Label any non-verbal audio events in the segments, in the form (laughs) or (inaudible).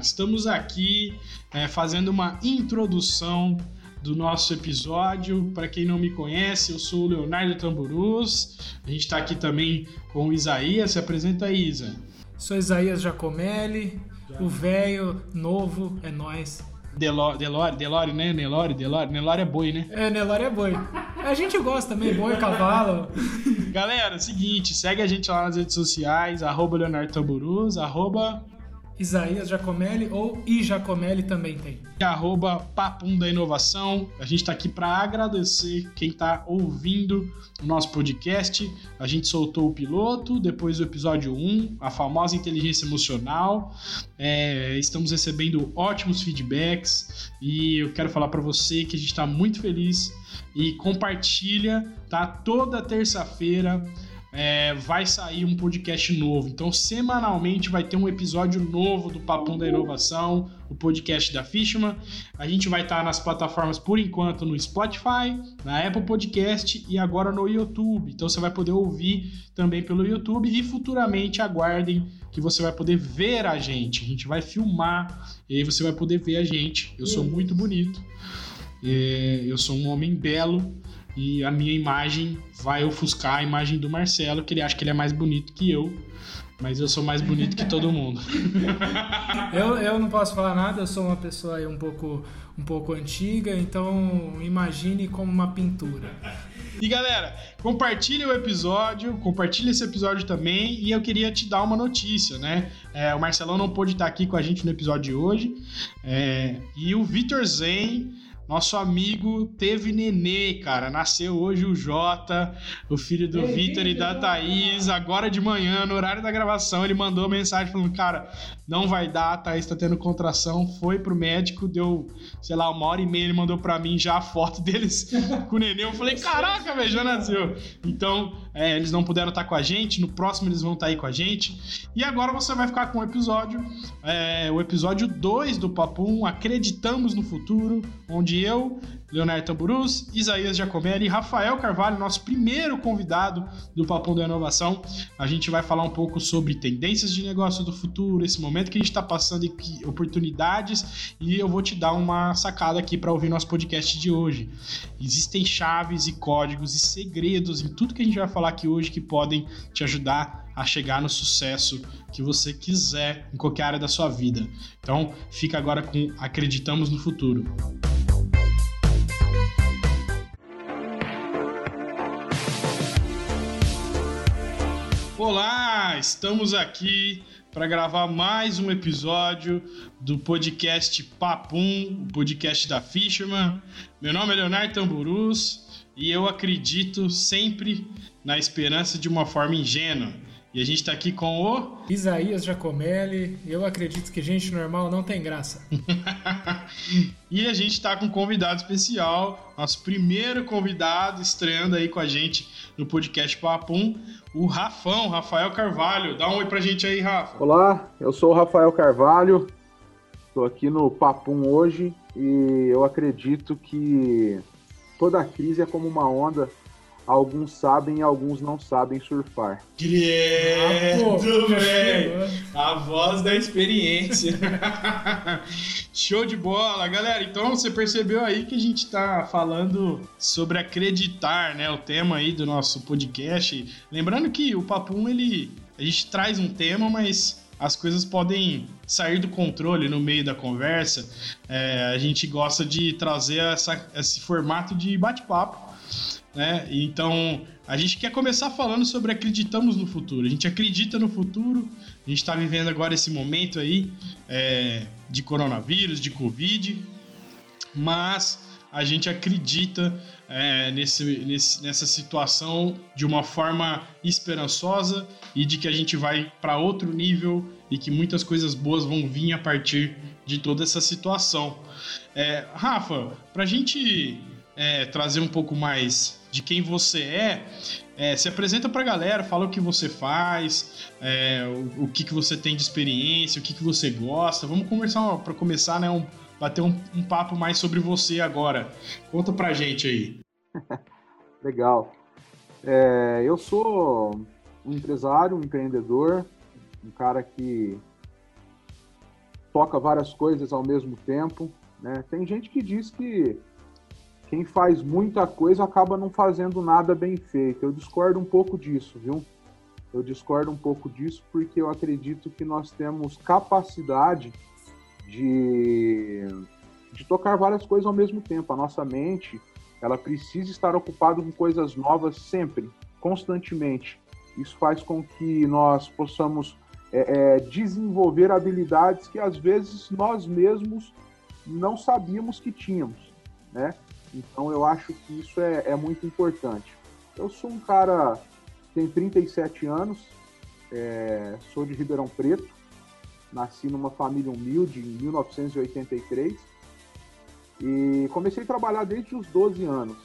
Estamos aqui é, fazendo uma introdução do nosso episódio. Para quem não me conhece, eu sou o Leonardo Tamburus. A gente está aqui também com o Isaías. Se apresenta aí, Isa. Sou Isaías Jacomelli, o velho novo é nós. Delore, Delore, Delore, né? Nelore, Delore. Nelore é boi, né? É, Nelore é boi. A gente gosta também, boi, (laughs) cavalo. Galera, seguinte, segue a gente lá nas redes sociais, arroba Leonardo Tamburus, arroba Isaías Jacomelli ou I Jacomelli também tem. Arroba Papum da Inovação. A gente está aqui para agradecer quem está ouvindo o nosso podcast. A gente soltou o piloto, depois o episódio 1, a famosa inteligência emocional. É, estamos recebendo ótimos feedbacks e eu quero falar para você que a gente está muito feliz e compartilha, tá? Toda terça-feira é, vai sair um podcast novo. Então, semanalmente vai ter um episódio novo do Papão da Inovação, o podcast da Fishman. A gente vai estar nas plataformas, por enquanto, no Spotify, na Apple Podcast e agora no YouTube. Então, você vai poder ouvir também pelo YouTube e futuramente aguardem que você vai poder ver a gente. A gente vai filmar e aí você vai poder ver a gente. Eu sou muito bonito. É, eu sou um homem belo e a minha imagem vai ofuscar a imagem do Marcelo, que ele acha que ele é mais bonito que eu, mas eu sou mais bonito que todo mundo. (laughs) eu, eu não posso falar nada, eu sou uma pessoa aí um pouco, um pouco antiga, então imagine como uma pintura. E galera, compartilhe o episódio, compartilhe esse episódio também. E eu queria te dar uma notícia, né? É, o Marcelão não pôde estar aqui com a gente no episódio de hoje. É, e o Vitor Zen nosso amigo teve nenê, cara. Nasceu hoje o Jota, o filho do Vitor e da Thaís. Agora de manhã, no horário da gravação, ele mandou mensagem falando: Cara, não vai dar, a Thaís tá tendo contração. Foi pro médico, deu, sei lá, uma hora e meia. Ele mandou pra mim já a foto deles (laughs) com o nenê. Eu falei: Caraca, velho, já nasceu. Então, é, eles não puderam estar com a gente. No próximo, eles vão estar aí com a gente. E agora você vai ficar com o episódio, é, o episódio 2 do Papum Acreditamos no Futuro, onde eu, Leonardo Tamburus, Isaías Giacomelli e Rafael Carvalho, nosso primeiro convidado do Papão da Inovação. A gente vai falar um pouco sobre tendências de negócio do futuro, esse momento que a gente está passando e oportunidades, e eu vou te dar uma sacada aqui para ouvir nosso podcast de hoje. Existem chaves e códigos e segredos em tudo que a gente vai falar aqui hoje que podem te ajudar a chegar no sucesso que você quiser em qualquer área da sua vida. Então, fica agora com Acreditamos no Futuro. Olá, estamos aqui para gravar mais um episódio do podcast Papum, o podcast da Fisherman. Meu nome é Leonardo Tamburus e eu acredito sempre na esperança de uma forma ingênua. E a gente está aqui com o. Isaías Jacomelli. Eu acredito que gente normal não tem graça. (laughs) e a gente está com um convidado especial, nosso primeiro convidado estreando aí com a gente no podcast Papum, o Rafão, Rafael Carvalho. Dá um oi pra gente aí, Rafa. Olá, eu sou o Rafael Carvalho. Estou aqui no Papum hoje e eu acredito que toda crise é como uma onda alguns sabem e alguns não sabem surfar. Credo, ah, velho! A voz da experiência. (laughs) Show de bola, galera. Então você percebeu aí que a gente tá falando sobre acreditar, né? O tema aí do nosso podcast. Lembrando que o Papum, ele. A gente traz um tema, mas as coisas podem sair do controle no meio da conversa. É, a gente gosta de trazer essa, esse formato de bate-papo né? Então, a gente quer começar falando sobre acreditamos no futuro. A gente acredita no futuro, a gente está vivendo agora esse momento aí é, de coronavírus, de Covid, mas a gente acredita é, nesse, nesse, nessa situação de uma forma esperançosa e de que a gente vai para outro nível e que muitas coisas boas vão vir a partir de toda essa situação. É, Rafa, para a gente é, trazer um pouco mais de quem você é, é se apresenta para a galera, fala o que você faz, é, o, o, que, que você tem de experiência, o que, que você gosta. Vamos conversar para começar, né? Um, bater um, um, papo mais sobre você agora. Conta pra gente aí. (laughs) Legal. É, eu sou um empresário, um empreendedor, um cara que toca várias coisas ao mesmo tempo. Né? Tem gente que diz que quem faz muita coisa acaba não fazendo nada bem feito. Eu discordo um pouco disso, viu? Eu discordo um pouco disso porque eu acredito que nós temos capacidade de, de tocar várias coisas ao mesmo tempo. A nossa mente, ela precisa estar ocupada com coisas novas sempre, constantemente. Isso faz com que nós possamos é, é, desenvolver habilidades que às vezes nós mesmos não sabíamos que tínhamos, né? Então eu acho que isso é, é muito importante. Eu sou um cara tenho 37 anos, é, sou de Ribeirão Preto, nasci numa família humilde em 1983 e comecei a trabalhar desde os 12 anos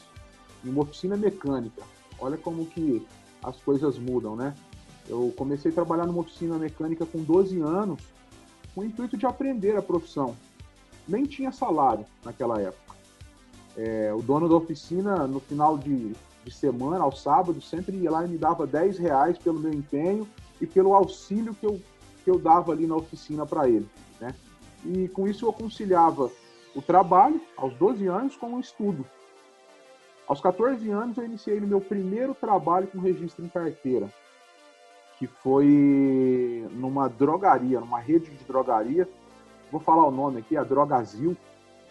em uma oficina mecânica. Olha como que as coisas mudam, né? Eu comecei a trabalhar numa oficina mecânica com 12 anos com o intuito de aprender a profissão. Nem tinha salário naquela época. É, o dono da oficina, no final de, de semana, ao sábado, sempre ia lá e me dava 10 reais pelo meu empenho e pelo auxílio que eu, que eu dava ali na oficina para ele. Né? E com isso eu conciliava o trabalho, aos 12 anos, com o estudo. Aos 14 anos eu iniciei meu primeiro trabalho com registro em carteira, que foi numa drogaria, numa rede de drogaria. Vou falar o nome aqui, a Drogazil.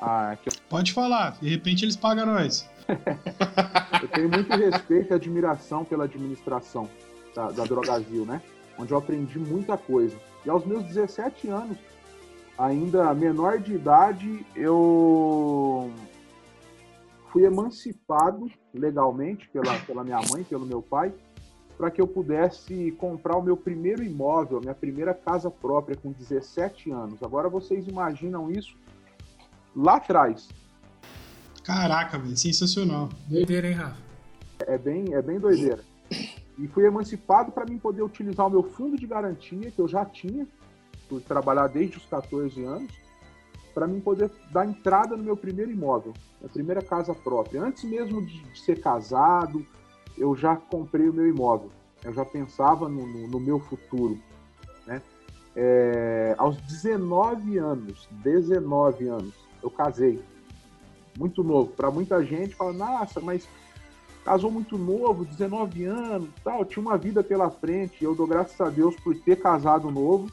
Ah, que... Pode falar, de repente eles pagam nós. (laughs) eu tenho muito respeito e admiração pela administração da, da Drogazil, né? Onde eu aprendi muita coisa. E aos meus 17 anos, ainda menor de idade, eu fui emancipado legalmente pela, pela minha mãe, pelo meu pai, para que eu pudesse comprar o meu primeiro imóvel, minha primeira casa própria com 17 anos. Agora vocês imaginam isso lá atrás, Caraca, velho, sensacional. Doideira, hein, Rafa? É bem, é bem doideira. E fui emancipado para mim poder utilizar o meu fundo de garantia, que eu já tinha, por trabalhar desde os 14 anos, para mim poder dar entrada no meu primeiro imóvel, minha primeira casa própria. Antes mesmo de, ser casado, eu já comprei o meu imóvel. Eu já pensava no, no, no meu futuro. Né? É, aos 19 anos, 19 anos, eu casei muito novo. Para muita gente, fala, nossa, mas casou muito novo, 19 anos, tal, tinha uma vida pela frente. Eu dou graças a Deus por ter casado novo,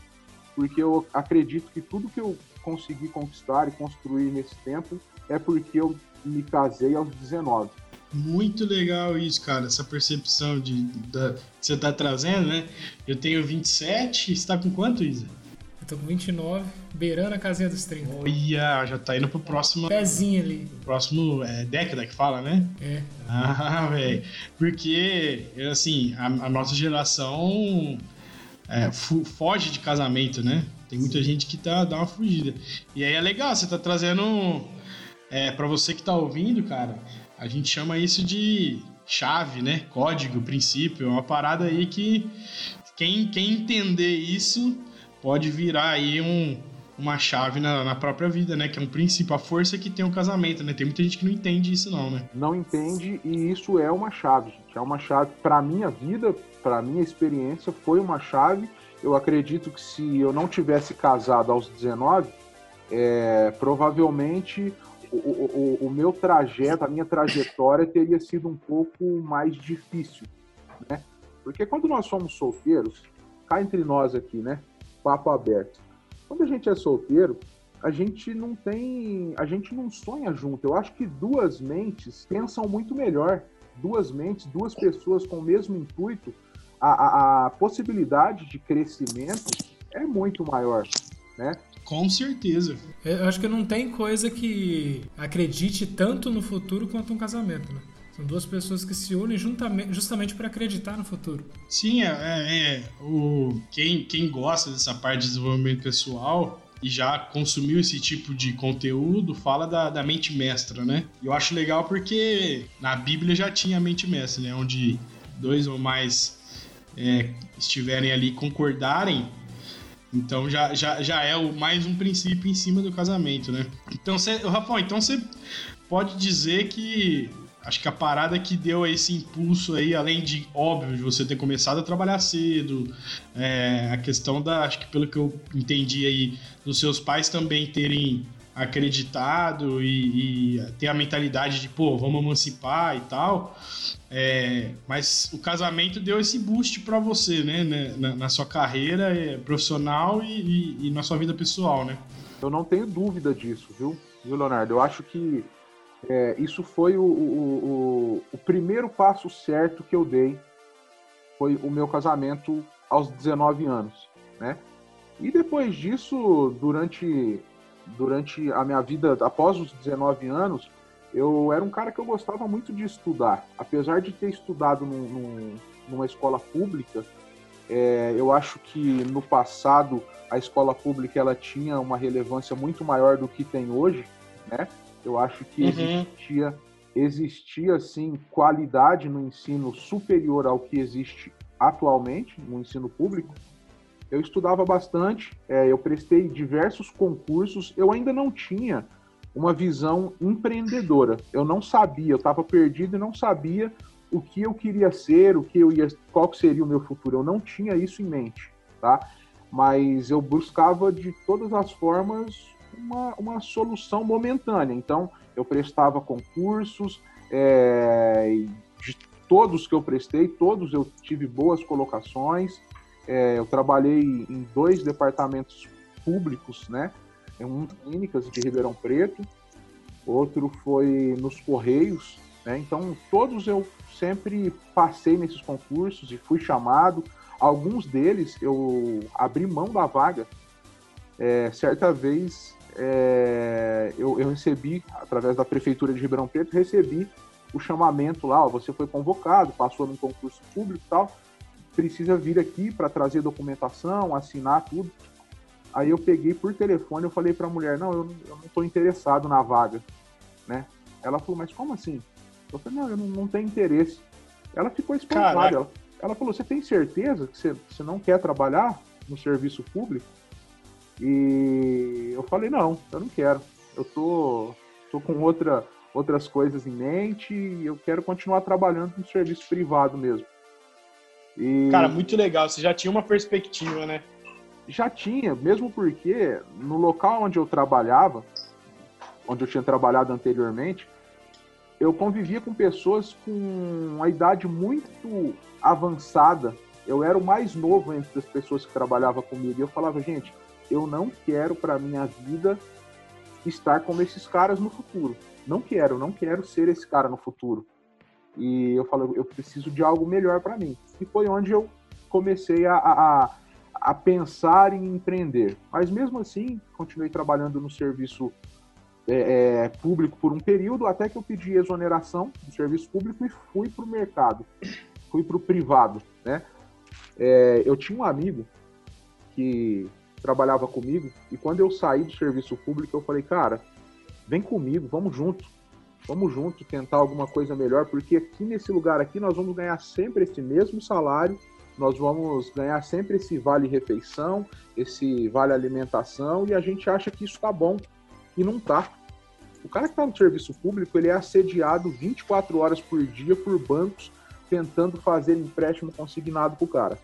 porque eu acredito que tudo que eu consegui conquistar e construir nesse tempo é porque eu me casei aos 19. Muito legal isso, cara, essa percepção de, da, que você está trazendo, né? Eu tenho 27, você está com quanto, Isa? Eu tô com 29, beirando a casinha dos 30. Olha, já tá indo pro próximo. Pezinho ali. Próximo é, década que fala, né? É. Ah, (laughs) velho. Porque, assim, a, a nossa geração é, foge de casamento, né? Tem muita gente que tá, dá uma fugida. E aí é legal, você tá trazendo. É, para você que tá ouvindo, cara, a gente chama isso de chave, né? Código, princípio. É uma parada aí que quem, quem entender isso pode virar aí um, uma chave na, na, própria vida, né? Que é um princípio, a força que tem o casamento, né? Tem muita gente que não entende isso, não, né? Não entende e isso é uma chave, gente. É uma chave para minha vida, para minha experiência, foi uma chave. Eu acredito que se eu não tivesse casado aos 19, é, provavelmente o, o, o, meu trajeto, a minha trajetória teria sido um pouco mais difícil, né? Porque quando nós somos solteiros, cá entre nós aqui, né? Papo aberto. Quando a gente é solteiro, a gente não tem, a gente não sonha junto. Eu acho que duas mentes pensam muito melhor. Duas mentes, duas pessoas com o mesmo intuito, a, a, a possibilidade de crescimento é muito maior, né? Com certeza. Eu acho que não tem coisa que acredite tanto no futuro quanto um casamento, né? São duas pessoas que se unem justamente para acreditar no futuro. Sim, é, é, é, o, quem, quem gosta dessa parte de desenvolvimento pessoal e já consumiu esse tipo de conteúdo fala da, da mente mestra, né? Eu acho legal porque na Bíblia já tinha a mente mestra, né? Onde dois ou mais é, estiverem ali concordarem então já, já, já é o, mais um princípio em cima do casamento, né? Então, você, Rafael, então você pode dizer que acho que a parada que deu esse impulso aí, além de, óbvio, de você ter começado a trabalhar cedo, é, a questão da, acho que pelo que eu entendi aí, dos seus pais também terem acreditado e, e ter a mentalidade de, pô, vamos emancipar e tal. É, mas o casamento deu esse boost para você, né? Na, na, sua carreira é, profissional e, e, e, na sua vida pessoal, né? Eu não tenho dúvida disso, viu, viu Leonardo? Eu acho que é, isso foi o, o, o, o, primeiro passo certo que eu dei. Foi o meu casamento aos 19 anos, né? E depois disso, durante, durante a minha vida, após os 19 anos, eu era um cara que eu gostava muito de estudar. Apesar de ter estudado num, num, numa escola pública, é, eu acho que no passado a escola pública ela tinha uma relevância muito maior do que tem hoje, né? Eu acho que uhum. existia, existia sim qualidade no ensino superior ao que existe atualmente no ensino público. Eu estudava bastante, é, eu prestei diversos concursos, eu ainda não tinha uma visão empreendedora. Eu não sabia, eu estava perdido e não sabia o que eu queria ser, o que eu ia, qual seria o meu futuro. Eu não tinha isso em mente, tá? Mas eu buscava de todas as formas uma, uma solução momentânea. Então, eu prestava concursos, é, de todos que eu prestei, todos eu tive boas colocações. É, eu trabalhei em dois departamentos públicos, né? um clínicas de Ribeirão Preto, outro foi nos Correios, né? Então, todos eu sempre passei nesses concursos e fui chamado. Alguns deles eu abri mão da vaga. É, certa vez é, eu, eu, recebi, através da Prefeitura de Ribeirão Preto, recebi o chamamento lá, ó, você foi convocado, passou num concurso público e tal, precisa vir aqui para trazer documentação, assinar tudo. Aí eu peguei por telefone, eu falei para a mulher, não, eu, eu não estou interessado na vaga, né? Ela falou, mas como assim? Eu falei, não, eu não, não tenho interesse. Ela ficou espantada. Ela, ela, falou, você tem certeza que você, você não quer trabalhar no serviço público? E eu falei, não, eu não quero. Eu tô, tô com outra, outras coisas em mente e eu quero continuar trabalhando no serviço privado mesmo. E... Cara, muito legal. Você já tinha uma perspectiva, né? já tinha, mesmo porque no local onde eu trabalhava, onde eu tinha trabalhado anteriormente, eu convivia com pessoas com uma idade muito avançada. Eu era o mais novo entre as pessoas que trabalhavam comigo. E eu falava, gente, eu não quero para minha vida estar como esses caras no futuro. Não quero, não quero ser esse cara no futuro. E eu falei, eu preciso de algo melhor para mim. E foi onde eu comecei a, a, a pensar em empreender. Mas mesmo assim, continuei trabalhando no serviço é, é, público por um período, até que eu pedi exoneração do serviço público e fui para o mercado, fui para o privado. Né? É, eu tinha um amigo que trabalhava comigo e quando eu saí do serviço público, eu falei, cara, vem comigo, vamos junto. Vamos junto tentar alguma coisa melhor, porque aqui nesse lugar aqui nós vamos ganhar sempre esse mesmo salário nós vamos ganhar sempre esse vale refeição, esse vale alimentação, e a gente acha que isso está bom. E não está. O cara que está no serviço público, ele é assediado 24 horas por dia por bancos tentando fazer empréstimo consignado para o cara.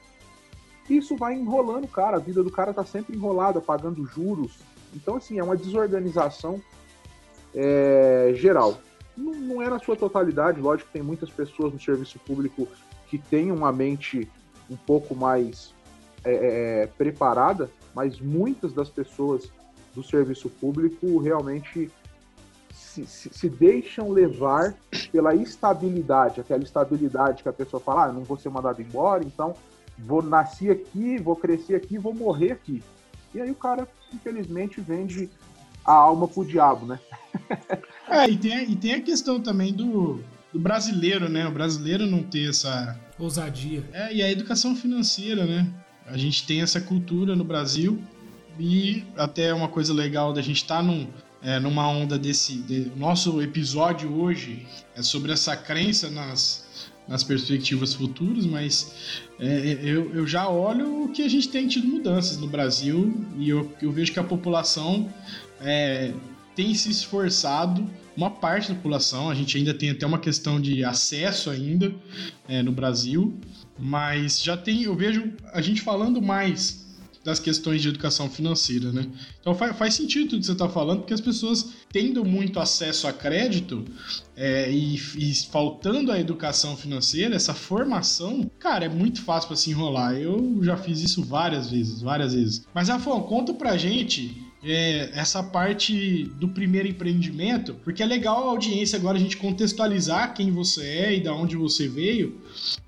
Isso vai enrolando o cara, a vida do cara está sempre enrolada, pagando juros. Então, assim, é uma desorganização é, geral. Não, não é na sua totalidade, lógico que tem muitas pessoas no serviço público que têm uma mente um pouco mais é, é, é, preparada, mas muitas das pessoas do serviço público realmente se, se, se, deixam levar pela estabilidade, aquela estabilidade que a pessoa fala, ah, não vou ser mandado embora, então vou nascer aqui, vou crescer aqui, vou morrer aqui. E aí o cara, infelizmente, vende a alma pro diabo, né? (laughs) é, e tem, e tem a questão também do, do brasileiro, né? O brasileiro não ter essa ousadia. É, e a educação financeira, né? A gente tem essa cultura no Brasil e até uma coisa legal da gente estar tá num, é, numa onda desse. De, nosso episódio hoje é sobre essa crença nas, nas perspectivas futuras, mas é, eu, eu já olho que a gente tem tido mudanças no Brasil e eu, eu vejo que a população é, tem se esforçado, uma parte da população, a gente ainda tem até uma questão de acesso ainda é, no Brasil, mas já tem, eu vejo a gente falando mais das questões de educação financeira, né? Então faz, faz sentido tudo que você está falando, porque as pessoas tendo muito acesso a crédito é, e, e, faltando a educação financeira, essa formação, cara, é muito fácil para se enrolar. Eu já fiz isso várias vezes, várias vezes. Mas, Rafael, conta pra gente é, essa parte do primeiro empreendimento, porque é legal a audiência agora a gente contextualizar quem você é e da onde você veio,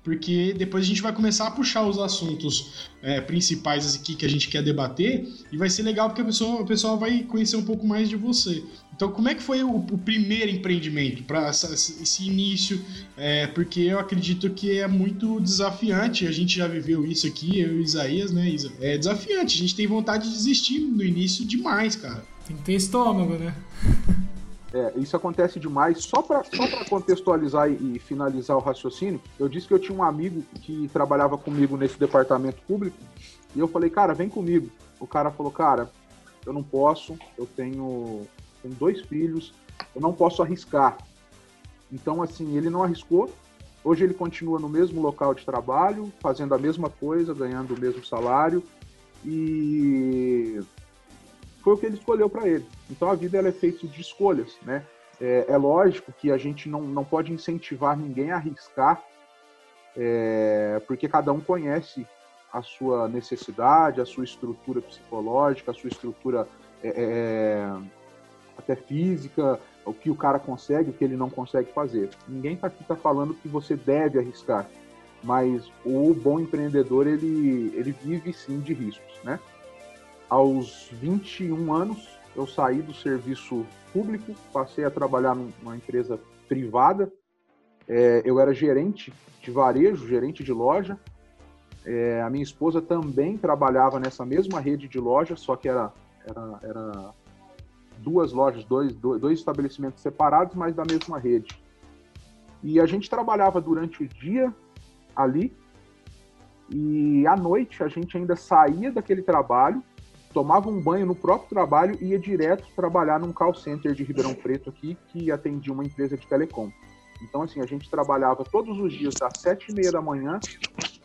porque depois a gente vai começar a puxar os assuntos é, principais aqui que a gente quer debater e vai ser legal porque a pessoa vai conhecer um pouco mais de você. Então, como é que foi o, o primeiro empreendimento para esse início? É, porque eu acredito que é muito desafiante. A gente já viveu isso aqui, eu e o Isaías, né, Isa? É desafiante. A gente tem vontade de desistir no início demais, cara. Tem que ter estômago, né? É, isso acontece demais. Só para só contextualizar e, e, finalizar o raciocínio, eu disse que eu tinha um amigo que trabalhava comigo nesse departamento público e eu falei, cara, vem comigo. O cara falou, cara, eu não posso, eu tenho tenho dois filhos, eu não posso arriscar. Então, assim, ele não arriscou. Hoje ele continua no mesmo local de trabalho, fazendo a mesma coisa, ganhando o mesmo salário. E foi o que ele escolheu para ele. Então a vida ela é feita de escolhas, né? É, é, lógico que a gente não, não pode incentivar ninguém a arriscar, é, porque cada um conhece a sua necessidade, a sua estrutura psicológica, a sua estrutura é, é até física, o que o cara consegue, o que ele não consegue fazer. Ninguém está aqui tá falando que você deve arriscar, mas o bom empreendedor ele, ele vive sim de riscos, né? Aos 21 anos eu saí do serviço público, passei a trabalhar numa empresa privada. É, eu era gerente de varejo, gerente de loja. É, a minha esposa também trabalhava nessa mesma rede de loja, só que era, era, era duas lojas, dois, dois estabelecimentos separados, mas da mesma rede. E a gente trabalhava durante o dia ali, e à noite a gente ainda saía daquele trabalho, tomava um banho no próprio trabalho e ia direto trabalhar num call center de Ribeirão Preto aqui, que atendia uma empresa de telecom. Então, assim, a gente trabalhava todos os dias das sete e meia da manhã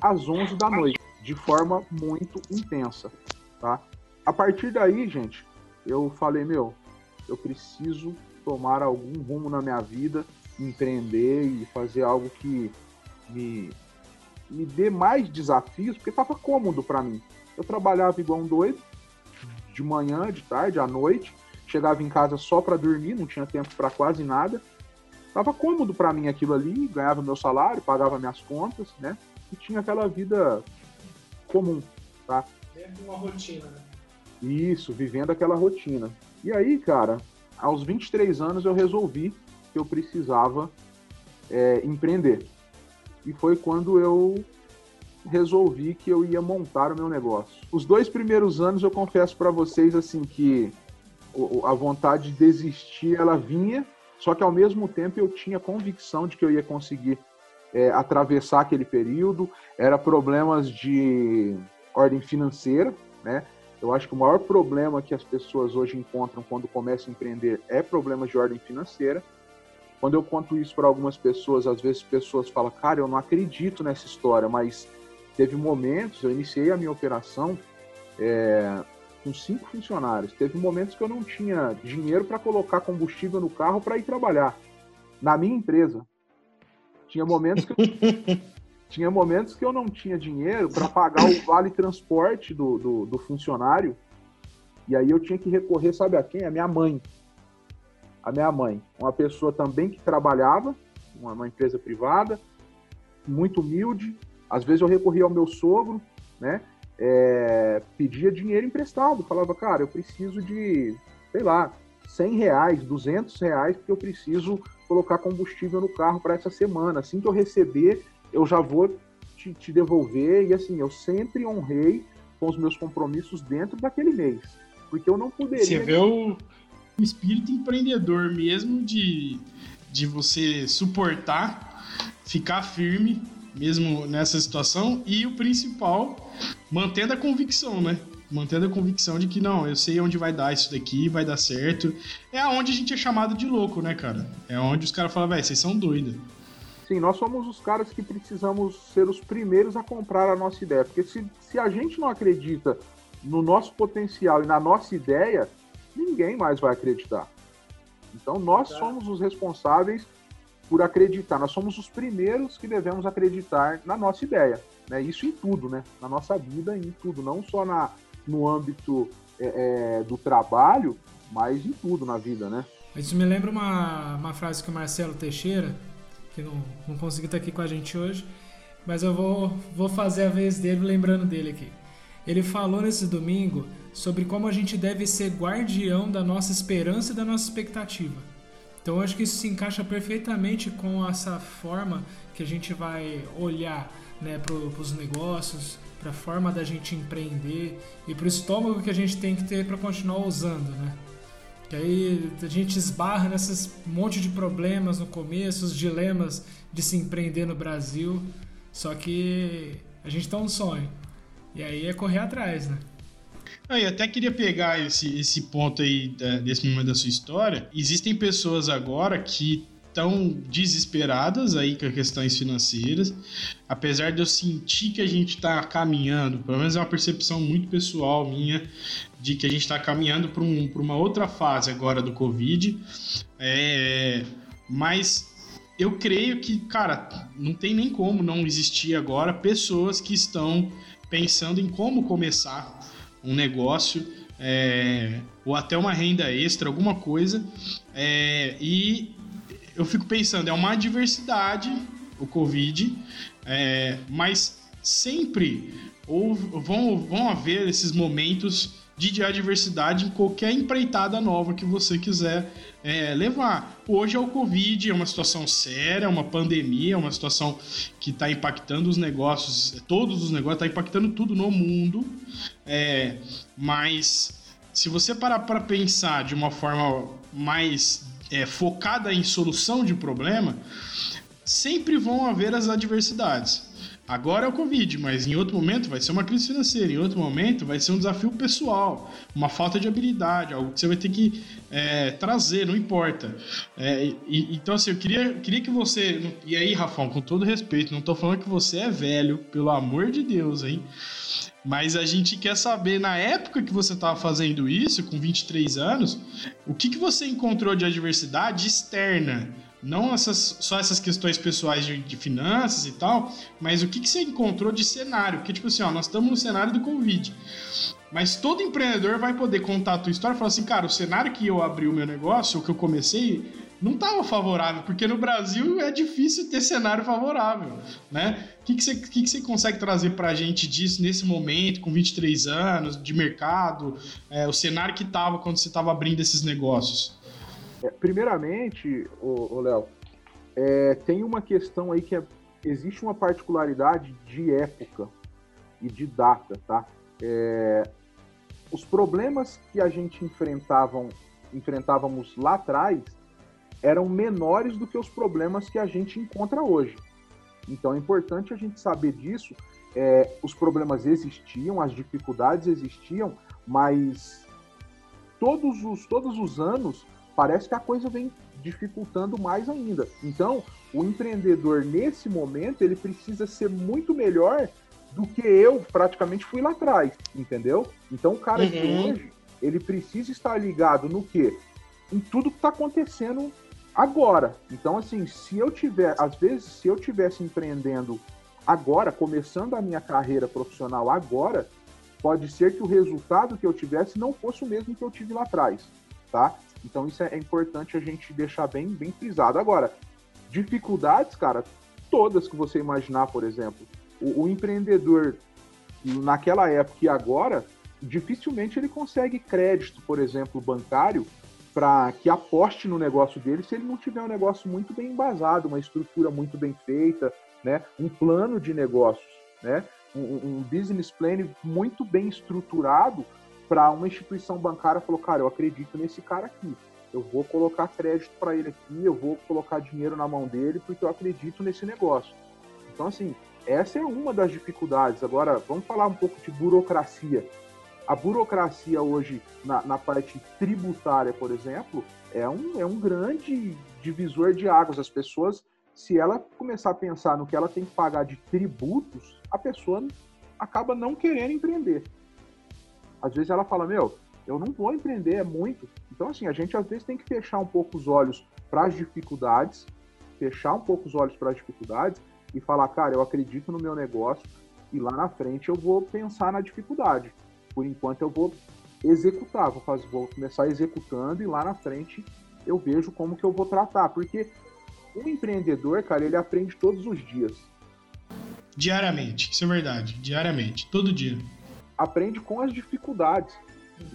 às onze da noite, de forma muito intensa, tá? A partir daí, gente, eu falei, meu, eu preciso tomar algum rumo na minha vida, empreender e fazer algo que me, me dê mais desafios, porque estava cômodo para mim. Eu trabalhava igual um doido, de manhã, de tarde, à noite, chegava em casa só para dormir, não tinha tempo para quase nada. Tava cômodo para mim aquilo ali, ganhava meu salário, pagava minhas contas, né? E tinha aquela vida comum, tá? Dentro de uma rotina, né? Isso, vivendo aquela rotina. E aí, cara, aos 23 anos eu resolvi que eu precisava é, empreender. E foi quando eu resolvi que eu ia montar o meu negócio. Os dois primeiros anos eu confesso para vocês assim que a vontade de desistir ela vinha, só que ao mesmo tempo eu tinha convicção de que eu ia conseguir é, atravessar aquele período. Era problemas de ordem financeira, né? Eu acho que o maior problema que as pessoas hoje encontram quando começam a empreender é problemas de ordem financeira. Quando eu conto isso para algumas pessoas, às vezes pessoas falam, cara, eu não acredito nessa história, mas teve momentos, eu iniciei a minha operação é, com cinco funcionários. Teve momentos que eu não tinha dinheiro para colocar combustível no carro para ir trabalhar na minha empresa. Tinha momentos que eu, (laughs) tinha momentos que eu não tinha dinheiro para pagar o vale transporte do, do, do, funcionário. E aí eu tinha que recorrer, sabe a quem? A minha mãe. A minha mãe. Uma pessoa também que trabalhava, uma, uma empresa privada, muito humilde. Às vezes eu recorria ao meu sogro, né? É, pedia dinheiro emprestado. Falava, cara, eu preciso de, sei lá, 100 reais, 200 reais, porque eu preciso colocar combustível no carro para essa semana. Assim que eu receber, eu já vou te, te, devolver. E assim, eu sempre honrei com os meus compromissos dentro daquele mês. Porque eu não poderia. Você vê o, espírito empreendedor mesmo de, de você suportar, ficar firme mesmo nessa situação e o principal, mantendo a convicção, né? mantendo a convicção de que não, eu sei onde vai dar isso daqui, vai dar certo. É aonde a gente é chamado de louco, né, cara? É onde os caras falam, velho, vocês são doidos. Sim, nós somos os caras que precisamos ser os primeiros a comprar a nossa ideia. Porque se, se a gente não acredita no nosso potencial e na nossa ideia, ninguém mais vai acreditar. Então nós somos os responsáveis por acreditar. Nós somos os primeiros que devemos acreditar na nossa ideia. Né? Isso em tudo, né? Na nossa vida, em tudo, não só na, no âmbito é, é, do trabalho, mas em tudo na vida, né? Isso me lembra uma, uma frase que o Marcelo Teixeira, que não, não conseguiu estar aqui com a gente hoje, mas eu vou, vou fazer a vez dele lembrando dele aqui. Ele falou nesse domingo sobre como a gente deve ser guardião da nossa esperança e da nossa expectativa. Então eu acho que isso se encaixa perfeitamente com essa forma que a gente vai olhar né, para os negócios, para a forma da gente empreender e para o estômago que a gente tem que ter para continuar usando, né? Que aí a gente esbarra nesses monte de problemas no começo, os dilemas de se empreender no Brasil, só que a gente tem um sonho. E aí é correr atrás, né? Ah, eu até queria pegar esse, esse ponto aí desse momento da sua história. Existem pessoas agora que tão desesperadas aí com questões financeiras, apesar de eu sentir que a gente está caminhando, pelo menos é uma percepção muito pessoal minha, de que a gente está caminhando para um, uma outra fase agora do Covid, é, mas eu creio que, cara, não tem nem como não existir agora pessoas que estão pensando em como começar um negócio é, ou até uma renda extra, alguma coisa, é, e eu fico pensando, é uma adversidade o Covid, é, mas sempre vão, vão haver esses momentos de adversidade em qualquer empreitada nova que você quiser é, levar. Hoje é o Covid, é uma situação séria, é uma pandemia, é uma situação que está impactando os negócios, todos os negócios, está impactando tudo no mundo. É, mas se você parar para pensar de uma forma mais é, focada em solução de problema, sempre vão haver as adversidades. Agora é o Covid, mas em outro momento vai ser uma crise financeira, em outro momento vai ser um desafio pessoal, uma falta de habilidade, algo que você vai ter que é, trazer, não importa. É, e, então, assim, eu queria, queria que você. E aí, Rafão, com todo respeito, não estou falando que você é velho, pelo amor de Deus, hein? Mas a gente quer saber, na época que você estava fazendo isso, com 23 anos, o que, que você encontrou de adversidade externa? Não essas, só essas questões pessoais de, de finanças e tal, mas o que, que você encontrou de cenário? Porque, tipo assim, ó, nós estamos no cenário do Covid. Mas todo empreendedor vai poder contar a tua história e falar assim, cara, o cenário que eu abri o meu negócio, o que eu comecei, não estava favorável, porque no Brasil é difícil ter cenário favorável, né? O que, que, você, que, que você consegue trazer para a gente disso nesse momento, com 23 anos, de mercado, é, o cenário que estava quando você estava abrindo esses negócios? É, primeiramente, o Léo, é, tem uma questão aí que é, existe uma particularidade de época e de data, tá? É, os problemas que a gente enfrentavam, enfrentávamos lá atrás eram menores do que os problemas que a gente encontra hoje. Então é importante a gente saber disso. É, os problemas existiam, as dificuldades existiam, mas todos os, todos os anos parece que a coisa vem dificultando mais ainda. Então, o empreendedor nesse momento ele precisa ser muito melhor do que eu praticamente fui lá atrás, entendeu? Então, o cara uhum. de hoje ele precisa estar ligado no que, em tudo que está acontecendo agora. Então, assim, se eu tiver, às vezes, se eu tivesse empreendendo agora, começando a minha carreira profissional agora, pode ser que o resultado que eu tivesse não fosse o mesmo que eu tive lá atrás, tá? Então isso é, importante a gente deixar bem, bem frisado. Agora, dificuldades, cara, todas que você imaginar, por exemplo. O, o empreendedor naquela época e agora, dificilmente ele consegue crédito, por exemplo, bancário, para que aposte no negócio dele se ele não tiver um negócio muito bem embasado, uma estrutura muito bem feita, né? um plano de negócios, né? um, um business plan muito bem estruturado para uma instituição bancária falou, cara, eu acredito nesse cara aqui. Eu vou colocar crédito para ele aqui, eu vou colocar dinheiro na mão dele porque eu acredito nesse negócio. Então, assim, essa é uma das dificuldades. Agora, vamos falar um pouco de burocracia. a burocracia hoje na, na, parte tributária, por exemplo, é um, é um grande divisor de águas. As pessoas, se ela começar a pensar no que ela tem que pagar de tributos, a pessoa acaba não querendo empreender. Às vezes ela fala, meu, eu não vou empreender, é muito. Então, assim, a gente às vezes tem que fechar um pouco os olhos para as dificuldades, fechar um pouco os olhos para as dificuldades e falar, cara, eu acredito no meu negócio e lá na frente eu vou pensar na dificuldade. Por enquanto eu vou executar, vou, fazer, vou começar executando e lá na frente eu vejo como que eu vou tratar, porque o empreendedor, cara, ele aprende todos os dias. Diariamente, isso é verdade, diariamente, todo dia. Aprende com as dificuldades.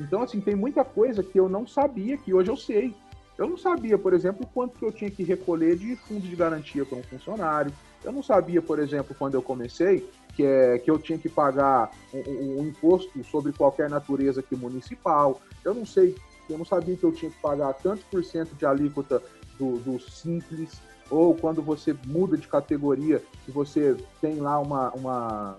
Então, assim, tem muita coisa que eu não sabia que hoje eu sei. Eu não sabia, por exemplo, quanto que eu tinha que recolher de fundo de garantia para um funcionário. Eu não sabia, por exemplo, quando eu comecei, que, é, que eu tinha que pagar um, um imposto sobre qualquer natureza que municipal. Eu não sei, eu não sabia que eu tinha que pagar tantos por cento de alíquota do, do simples, ou quando você muda de categoria e você tem lá uma, uma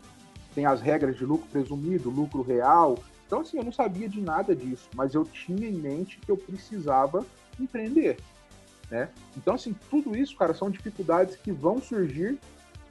tem as regras de lucro presumido, lucro real. Então, assim, eu não sabia de nada disso, mas eu tinha em mente que eu precisava empreender, né? Então, assim, tudo isso, cara, são dificuldades que vão surgir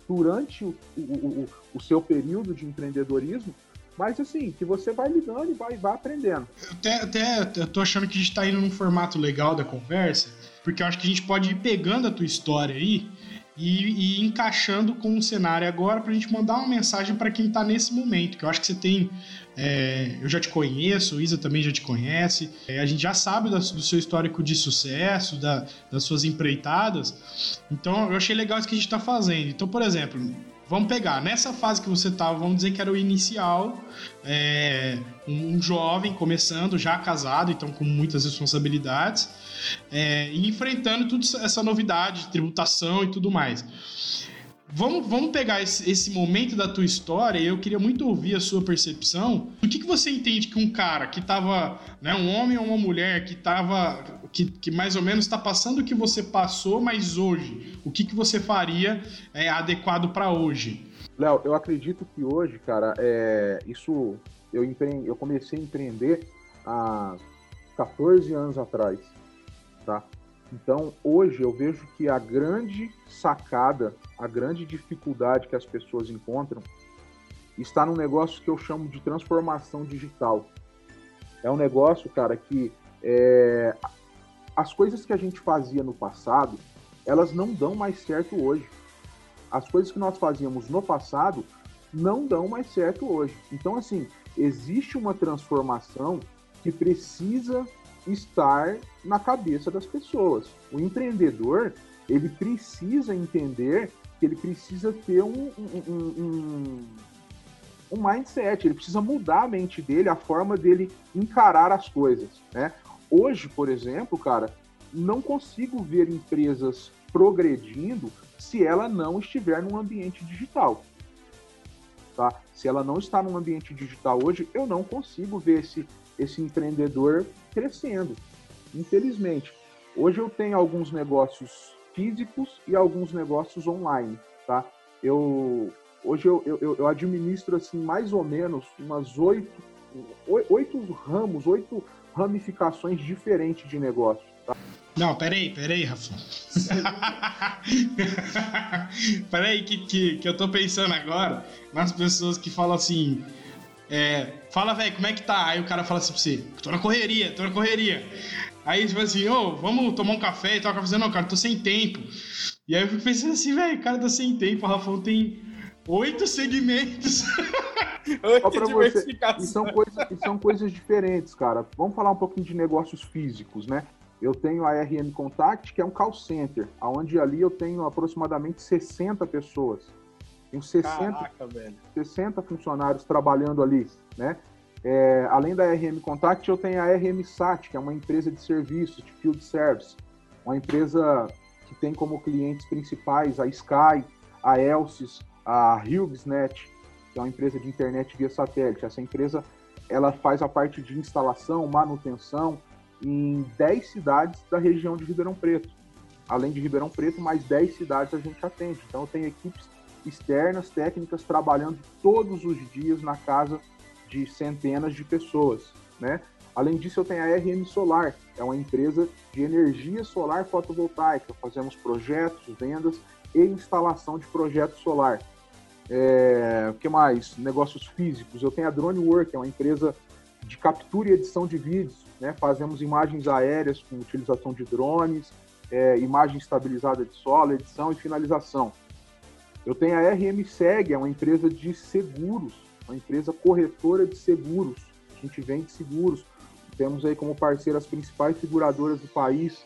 durante o, o, o, o seu período de empreendedorismo, mas assim, que você vai lidando e vai, vai aprendendo. Até, até eu tô achando que a gente tá indo num formato legal da conversa, porque eu acho que a gente pode ir pegando a tua história aí e, e encaixando com o cenário agora pra gente mandar uma mensagem para quem tá nesse momento, que eu acho que você tem. É, eu já te conheço, o Isa também já te conhece, é, a gente já sabe do seu histórico de sucesso, da, das suas empreitadas, então eu achei legal isso que a gente tá fazendo. Então, por exemplo, Vamos pegar, nessa fase que você estava, vamos dizer que era o inicial, é, um, jovem começando, já casado, então com muitas responsabilidades, é, e enfrentando toda essa novidade, tributação e tudo mais. Vamos, vamos pegar esse, esse, momento da tua história e eu queria muito ouvir a sua percepção. O que, que você entende que um cara que estava, né, um homem ou uma mulher que estava, que, que mais ou menos está passando o que você passou, mas hoje, o que, que você faria é, adequado para hoje? Léo, eu acredito que hoje, cara, é, isso eu, empre... eu comecei a empreender há 14 anos atrás, tá? Então, hoje eu vejo que a grande sacada, a grande dificuldade que as pessoas encontram está num negócio que eu chamo de transformação digital. É um negócio, cara, que é, as coisas que a gente fazia no passado, elas não dão mais certo hoje. As coisas que nós fazíamos no passado não dão mais certo hoje. Então, assim, existe uma transformação que precisa estar na cabeça das pessoas. O empreendedor, ele precisa entender que ele precisa ter um, um, um, um, mindset, ele precisa mudar a mente dele, a forma dele encarar as coisas, né? Hoje, por exemplo, cara, não consigo ver empresas progredindo se ela não estiver num ambiente digital. Tá? Se ela não está num ambiente digital hoje, eu não consigo ver esse, esse empreendedor crescendo. Infelizmente. Hoje eu tenho alguns negócios físicos e alguns negócios online, tá? Eu hoje eu, eu, eu administro assim mais ou menos umas oito, oito ramos, oito ramificações diferentes de negócio. Tá? Não, peraí, peraí, Rafa. (laughs) peraí, que, que, que eu tô pensando agora nas pessoas que falam assim. É, fala, velho, como é que tá? Aí o cara fala assim pra você: tô na correria, tô na correria. Aí, tipo assim, ô, oh, vamos tomar um café e tal. O cara não, cara, tô sem tempo. E aí eu fico pensando assim, velho, o cara tá sem tempo, o Rafão tem oito segmentos. (laughs) Pra você. E são, coisas, e são coisas diferentes, cara. Vamos falar um pouquinho de negócios físicos, né? Eu tenho a RM Contact, que é um call center, onde ali eu tenho aproximadamente 60 pessoas. Tenho 60, Caraca, 60 funcionários trabalhando ali, né? É, além da RM Contact, eu tenho a RM Sat, que é uma empresa de serviços, de field service, uma empresa que tem como clientes principais a Sky, a Elsys, a HughesNet, que é uma empresa de internet via satélite. Essa empresa ela faz a parte de instalação, manutenção em 10 cidades da região de Ribeirão Preto. Além de Ribeirão Preto, mais 10 cidades a gente atende. Então, eu tenho equipes externas, técnicas, trabalhando todos os dias na casa de centenas de pessoas, né? Além disso, eu tenho a RM Solar, é uma empresa de energia solar fotovoltaica. Fazemos projetos, vendas e instalação de projeto solar. É, o que mais? Negócios físicos. Eu tenho a DroneWork, é uma empresa de captura e edição de vídeos. Né? Fazemos imagens aéreas com utilização de drones, é, imagem estabilizada de solo, edição e finalização. Eu tenho a RMSEG, é uma empresa de seguros, uma empresa corretora de seguros. A gente vende seguros. Temos aí como parceiro as principais seguradoras do país.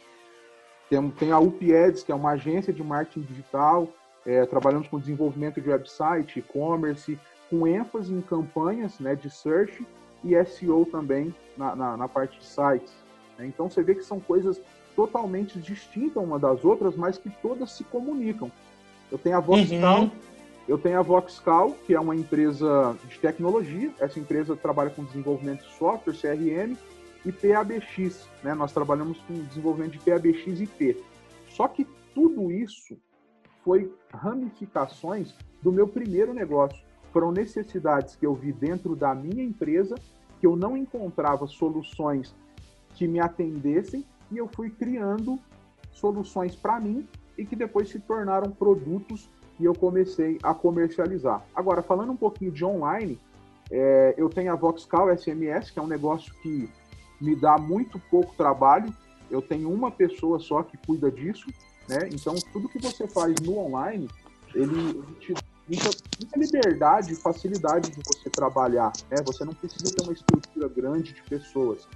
Tem, tem a UPEDS, que é uma agência de marketing digital. É, trabalhamos com desenvolvimento de website, e-commerce, com ênfase em campanhas né, de search e SEO também na, na, na parte de sites. Né? Então você vê que são coisas totalmente distintas uma das outras, mas que todas se comunicam. Eu tenho a Voxcal, uhum. eu tenho a Voxcal, que é uma empresa de tecnologia. Essa empresa trabalha com desenvolvimento de software, CRM, e PABX. Né? Nós trabalhamos com desenvolvimento de PABX e P. Só que tudo isso foi ramificações do meu primeiro negócio. Foram necessidades que eu vi dentro da minha empresa, que eu não encontrava soluções que me atendessem, e eu fui criando soluções para mim e que depois se tornaram produtos e eu comecei a comercializar. Agora, falando um pouquinho de online, é, eu tenho a Voxcal SMS, que é um negócio que me dá muito pouco trabalho. Eu tenho uma pessoa só que cuida disso, né? Então, tudo que você faz no online, ele te dá muita, muita liberdade e facilidade de você trabalhar, né? Você não precisa ter uma estrutura grande de pessoas.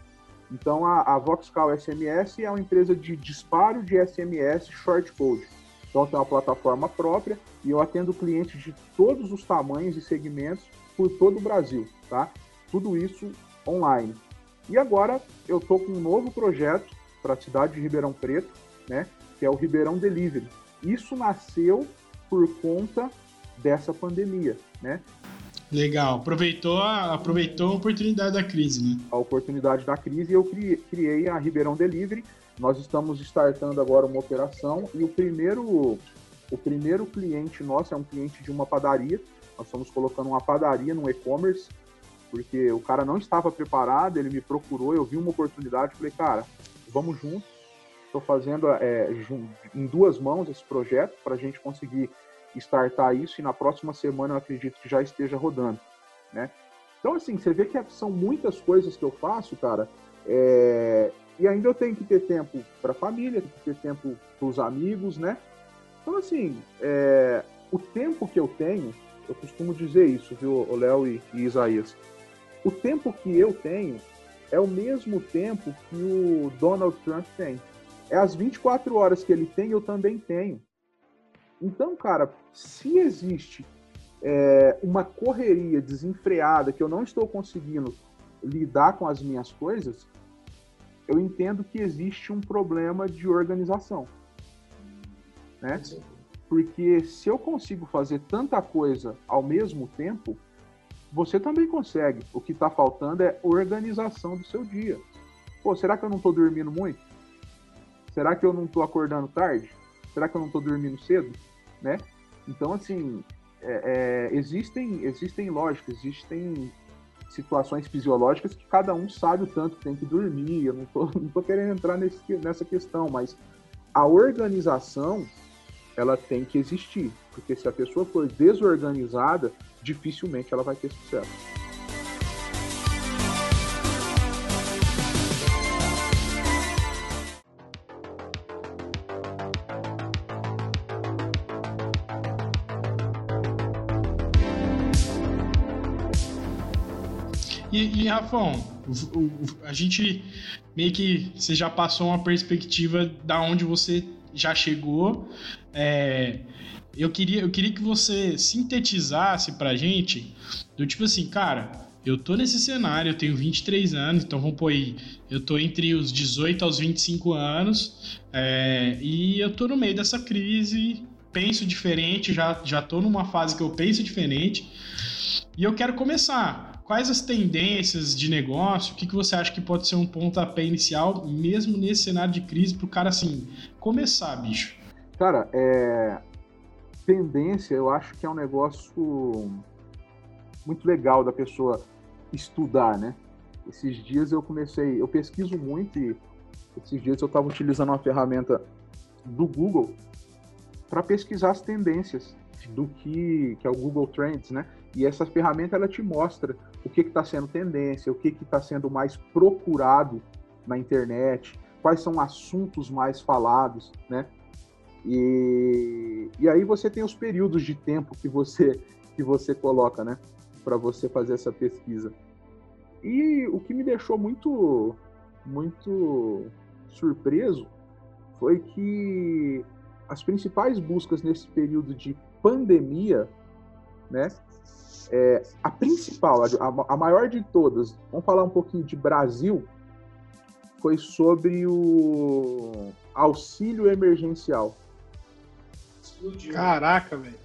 Então, a, a Voxcal SMS é uma empresa de disparo de SMS shortcode. Então, tem uma plataforma própria e eu atendo clientes de todos os tamanhos e segmentos por todo o Brasil, tá? Tudo isso online. E agora eu estou com um novo projeto para a cidade de Ribeirão Preto, né, que é o Ribeirão Delivery. Isso nasceu por conta dessa pandemia, né? Legal, aproveitou a, aproveitou a oportunidade da crise, né? A oportunidade da crise eu criei, a Ribeirão Delivery. Nós estamos startando agora uma operação e o primeiro o primeiro cliente nosso é um cliente de uma padaria. Nós estamos colocando uma padaria no e-commerce porque o cara não estava preparado, ele me procurou, eu vi uma oportunidade, falei, cara, vamos junto. Estou fazendo é, em duas mãos esse projeto para a gente conseguir startar isso e na próxima semana eu acredito que já esteja rodando, né? Então, assim, você vê que são muitas coisas que eu faço, cara, é... e ainda eu tenho que ter tempo para a família, tenho que ter tempo para os amigos, né? Então, assim, é... o tempo que eu tenho, eu costumo dizer isso, viu, Léo e, e Isaías, o tempo que eu tenho é o mesmo tempo que o Donald Trump tem. É as 24 horas que ele tem, eu também tenho. Então, cara, se existe é, uma correria desenfreada que eu não estou conseguindo lidar com as minhas coisas, eu entendo que existe um problema de organização. Né? Porque se eu consigo fazer tanta coisa ao mesmo tempo, você também consegue. O que está faltando é organização do seu dia. Pô, será que eu não estou dormindo muito? Será que eu não estou acordando tarde? Será que eu não estou dormindo cedo? Né? Então, assim, é, é, existem, existem lógicas, existem situações fisiológicas que cada um sabe o tanto que tem que dormir. Eu não estou (laughs) não tô querendo entrar nesse, nessa questão, mas a organização ela tem que existir, porque se a pessoa for desorganizada, dificilmente ela vai ter sucesso. Rafão, a gente meio que você já passou uma perspectiva da onde você já chegou. É, eu queria, eu queria que você sintetizasse pra gente do tipo assim, cara, eu tô nesse cenário, eu tenho 23 anos, então vamos pôr aí, eu tô entre os 18 aos 25 anos, é, e eu tô no meio dessa crise, penso diferente, já, já tô numa fase que eu penso diferente, e eu quero começar. Quais as tendências de negócio? O que, que você acha que pode ser um pontapé inicial, mesmo nesse cenário de crise, pro cara assim, começar, bicho? Cara, é, tendência, eu acho que é um negócio muito legal da pessoa estudar, né? Esses dias eu comecei, eu pesquiso muito e esses dias eu estava utilizando uma ferramenta do Google para pesquisar as tendências do que, que é o Google Trends, né? E essa ferramenta ela te mostra o que está sendo tendência, o que está sendo mais procurado na internet, quais são assuntos mais falados, né? E, e aí você tem os períodos de tempo que você que você coloca, né, para você fazer essa pesquisa. E o que me deixou muito muito surpreso foi que as principais buscas nesse período de pandemia, né, é, a principal, a, a maior de todas, vamos falar um pouquinho de Brasil, foi sobre o auxílio emergencial. Caraca, velho.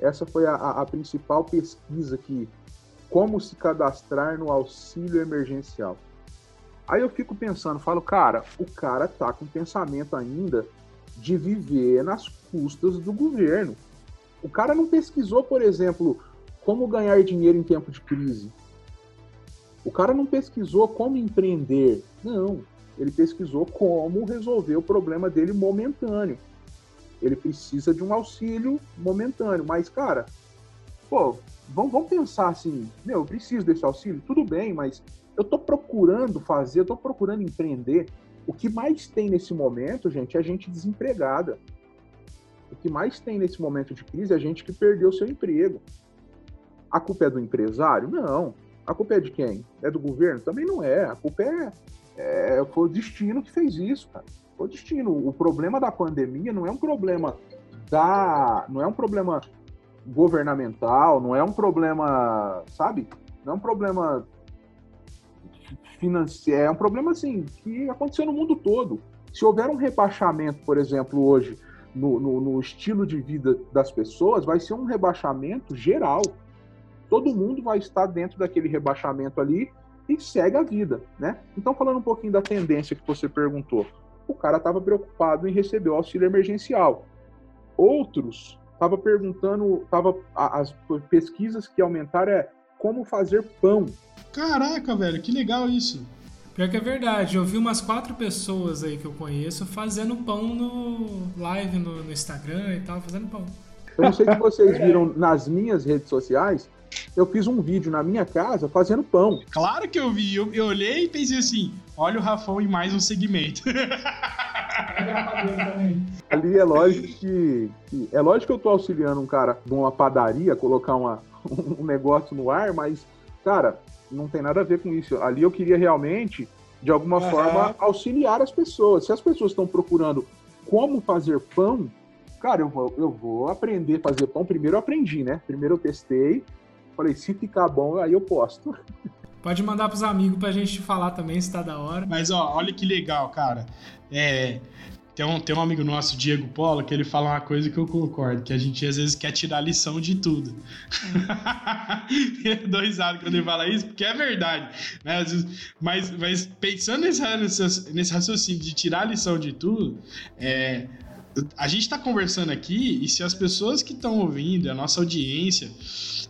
Essa foi a, a, principal pesquisa que como se cadastrar no auxílio emergencial. Aí eu fico pensando, falo, cara, o cara tá com pensamento ainda de viver nas custas do governo. O cara não pesquisou, por exemplo, como ganhar dinheiro em tempo de crise. O cara não pesquisou como empreender. Não ele pesquisou como resolver o problema dele momentâneo. Ele precisa de um auxílio momentâneo, mas, cara, pô, vamos, vamos pensar assim, meu, eu preciso desse auxílio, tudo bem, mas eu tô procurando fazer, eu tô procurando empreender. O que mais tem nesse momento, gente, é gente desempregada. O que mais tem nesse momento de crise é gente que perdeu seu emprego. A culpa é do empresário? Não. A culpa é de quem? É do governo? Também não é. A culpa é é, foi o destino que fez isso, cara. Foi o destino. O problema da pandemia não é um problema da. não é um problema governamental, não é um problema, sabe? Não é um problema financeiro, é um problema assim que aconteceu no mundo todo. Se houver um rebaixamento, por exemplo, hoje no, no, no, estilo de vida das pessoas, vai ser um rebaixamento geral. Todo mundo vai estar dentro daquele rebaixamento ali e segue a vida, né? Então, falando um pouquinho da tendência que você perguntou, o cara estava preocupado em receber o auxílio emergencial. Outros estavam perguntando, tava, as pesquisas que aumentaram é como fazer pão. Caraca, velho, que legal isso. Pior que é verdade, eu vi umas quatro pessoas aí que eu conheço fazendo pão no live no, no Instagram e tal, fazendo pão. Eu não sei se vocês (laughs) viram nas minhas redes sociais, eu fiz um vídeo na minha casa fazendo pão. Claro que eu vi. Eu, eu olhei e pensei assim: olha o Rafão em mais um segmento. (laughs) Ali é lógico que, que, É lógico que eu tô auxiliando um cara numa padaria, colocar uma, um negócio no ar, mas, cara, não tem nada a ver com isso. Ali eu queria realmente, de alguma uhum. forma, auxiliar as pessoas. Se as pessoas estão procurando como fazer pão, cara, eu vou, eu vou aprender a fazer pão. Primeiro eu aprendi, né? Primeiro eu testei, Falei, se ficar bom, aí eu posto. (laughs) Pode mandar pros amigos pra gente falar também se tá da hora. Mas ó, olha que legal, cara. É, tem um, tem um amigo nosso, Diego Polo, que ele fala uma coisa que eu concordo, que a gente às vezes quer tirar lição de tudo. (laughs) Dois anos quando ele fala isso, porque é verdade. Né? Mas, mas pensando nesse, nesse raciocínio de tirar lição de tudo, é, a gente está conversando aqui e se as pessoas que estão ouvindo, a nossa audiência,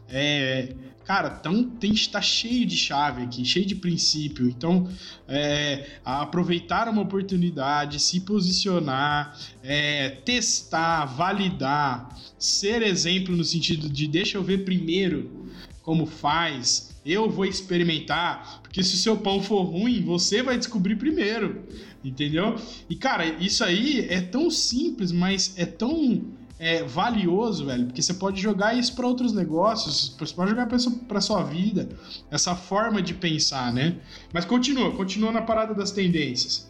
é, cara, tão, tem estar cheio de chave aqui, cheio de princípio. Então, é, aproveitar uma oportunidade, se posicionar, é, testar, validar, ser exemplo no sentido de deixa eu ver primeiro como faz, eu vou experimentar, porque se o seu pão for ruim, você vai descobrir primeiro. Entendeu? E, cara, isso aí é tão simples, mas é tão é, valioso, velho, porque você pode jogar isso para outros negócios, você pode jogar para sua vida, essa forma de pensar, né? Mas continua, continua na parada das tendências.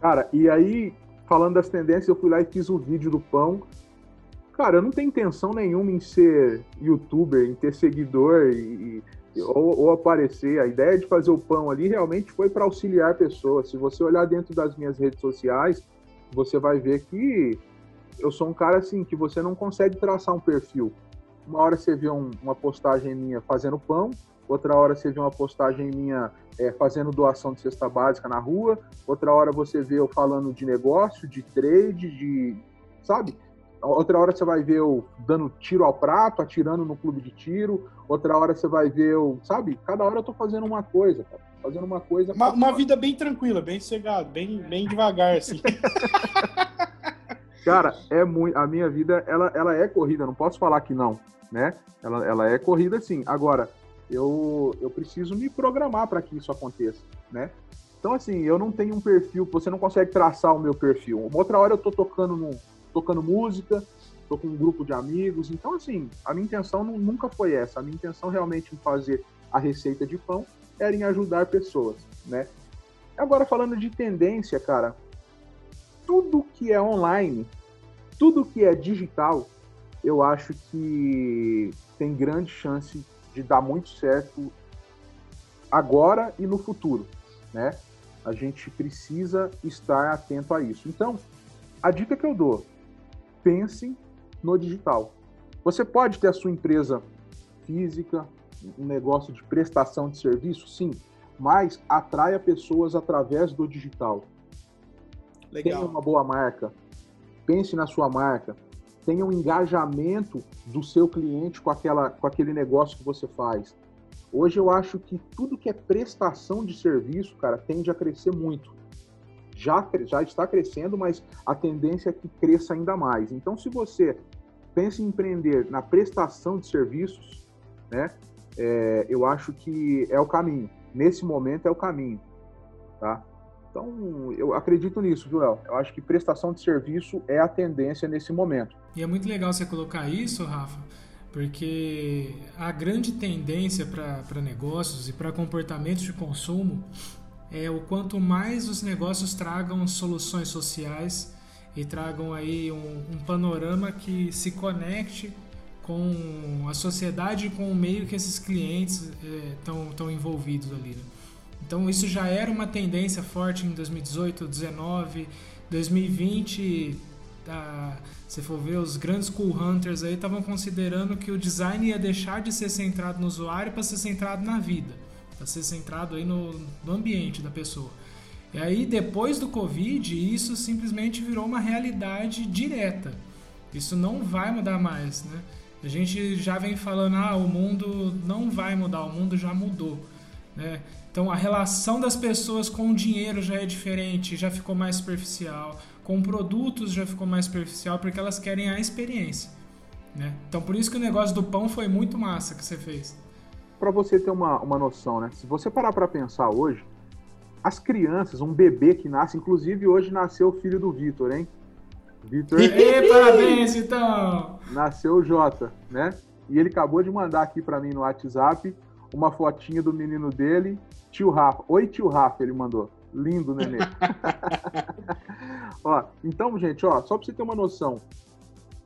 Cara, e aí, falando das tendências, eu fui lá e fiz o vídeo do pão. Cara, eu não tenho intenção nenhuma em ser youtuber, em ter seguidor e, ou, ou, aparecer. A ideia de fazer o pão ali realmente foi para auxiliar pessoas. Se você olhar dentro das minhas redes sociais, você vai ver que eu sou um cara assim que você não consegue traçar um perfil. Uma hora você vê um, uma postagem minha fazendo pão, outra hora você vê uma postagem minha é, fazendo doação de cesta básica na rua, outra hora você vê eu falando de negócio, de trade, de sabe? Outra hora você vai ver eu dando tiro ao prato, atirando no clube de tiro. Outra hora você vai ver eu, sabe? Cada hora eu tô fazendo uma coisa, cara. Fazendo uma coisa. Uma, uma vida bem tranquila, bem cegado, bem, bem devagar, assim. (laughs) cara, é muito. A minha vida, ela, ela é corrida, não posso falar que não, né? Ela, ela é corrida sim. Agora, eu, eu preciso me programar para que isso aconteça, né? Então, assim, eu não tenho um perfil, você não consegue traçar o meu perfil. Uma outra hora eu tô tocando, no, tocando música, tô com um grupo de amigos. Então, assim, a minha intenção não, nunca foi essa. A minha intenção realmente em fazer a receita de pão era em ajudar pessoas, né? Agora, falando de tendência, cara, tudo que é online, tudo que é digital, eu acho que tem grande chance de dar muito certo agora e no futuro, né? A gente precisa estar atento a isso. Então, a dica que eu dou: pense no digital. Você pode ter a sua empresa física, um negócio de prestação de serviço, sim, mas atraia pessoas através do digital. Legal. Tenha uma boa marca, pense na sua marca, tenha um engajamento do seu cliente com, aquela, com aquele negócio que você faz. Hoje eu acho que tudo que é prestação de serviço, cara, tende a crescer muito. Já, já está crescendo, mas a tendência é que cresça ainda mais. Então, se você pensa em empreender na prestação de serviços, né, é, eu acho que é o caminho. Nesse momento é o caminho, tá? Então, eu acredito nisso, Joel. Eu acho que prestação de serviço é a tendência nesse momento. E é muito legal você colocar isso, Rafa, porque a grande tendência para negócios e para comportamentos de consumo é o quanto mais os negócios tragam soluções sociais e tragam aí um, um panorama que se conecte com a sociedade e com o meio que esses clientes estão é, envolvidos ali. Né? Então isso já era uma tendência forte em 2018, 2019, 2020. Tá, se for ver, os grandes cool hunters aí estavam considerando que o design ia deixar de ser centrado no usuário para ser centrado na vida, para ser centrado aí no, no ambiente da pessoa. E aí, depois do Covid, isso simplesmente virou uma realidade direta. Isso não vai mudar mais, né? A gente já vem falando, ah, o mundo não vai mudar, o mundo já mudou, né? Então a relação das pessoas com o dinheiro já é diferente, já ficou mais superficial, com produtos já ficou mais superficial porque elas querem a experiência. Né? Então por isso que o negócio do pão foi muito massa que você fez. Para você ter uma, uma noção, né? Se você parar para pensar hoje, as crianças, um bebê que nasce, inclusive hoje nasceu o filho do Vitor, hein? Vitor. (laughs) parabéns, então! Nasceu o Jota, né? E ele acabou de mandar aqui para mim no WhatsApp uma fotinha do menino dele Tio Rafa. Oi, tio Rafa, ele mandou. Lindo, nenê. (laughs) ó, então, gente, ó, só pra você ter uma noção.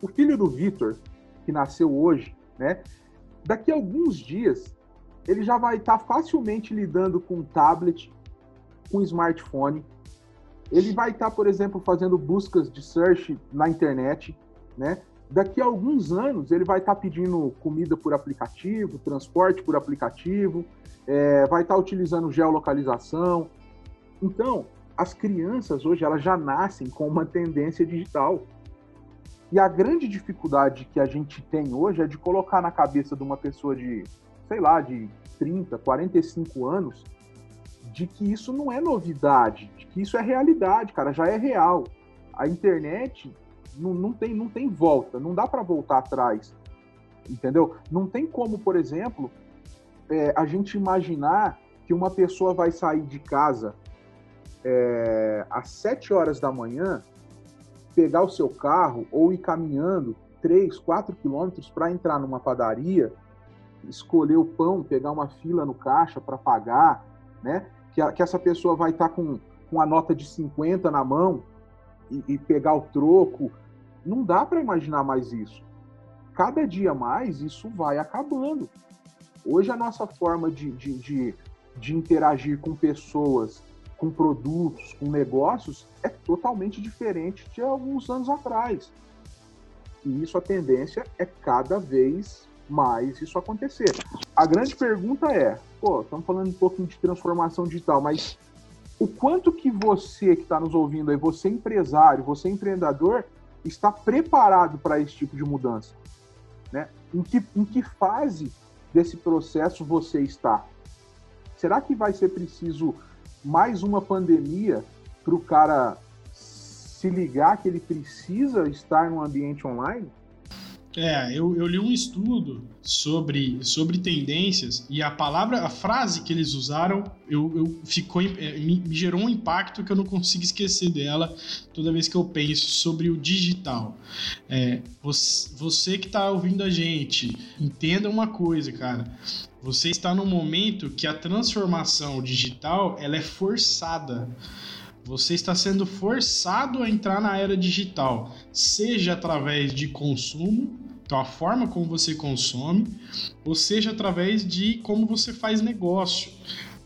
O filho do Vitor, que nasceu hoje, né? Daqui a alguns dias, ele já vai estar tá facilmente lidando com tablet, com smartphone. Ele vai estar, tá, por exemplo, fazendo buscas de search na internet, né? Daqui a alguns anos, ele vai estar tá pedindo comida por aplicativo, transporte por aplicativo, é, vai estar tá utilizando geolocalização. Então, as crianças hoje elas já nascem com uma tendência digital. E a grande dificuldade que a gente tem hoje é de colocar na cabeça de uma pessoa de, sei lá, de 30, 45 anos, de que isso não é novidade, de que isso é realidade, cara, já é real. A internet não, não, tem, não tem volta, não dá para voltar atrás, entendeu? Não tem como, por exemplo, é, a gente imaginar que uma pessoa vai sair de casa é, às 7 horas da manhã, pegar o seu carro ou ir caminhando 3, 4 quilômetros para entrar numa padaria, escolher o pão, pegar uma fila no caixa para pagar, né? Que, a, que, essa pessoa vai estar tá com, com a nota de 50 na mão e, e pegar o troco. Não dá para imaginar mais isso. Cada dia mais isso vai acabando. Hoje a nossa forma de, de, de, de interagir com pessoas, com produtos, com negócios, é totalmente diferente de alguns anos atrás. E isso a tendência é cada vez mais isso acontecer. A grande pergunta é, pô, estamos falando um pouquinho de transformação digital, mas o quanto que você que está nos ouvindo aí, você empresário, você empreendedor, está preparado para esse tipo de mudança? Né? Em, que, em que fase desse processo você está? Será que vai ser preciso mais uma pandemia para o cara se ligar que ele precisa estar no ambiente online? É, eu, eu li um estudo sobre, sobre tendências e a palavra, a frase que eles usaram, eu, eu ficou, é, me, gerou um impacto que eu não consigo esquecer dela toda vez que eu penso sobre o digital. É, você, você que está ouvindo a gente, entenda uma coisa, cara. Você está num momento que a transformação digital ela é forçada. Você está sendo forçado a entrar na era digital, seja através de consumo, então a forma como você consome, ou seja através de como você faz negócio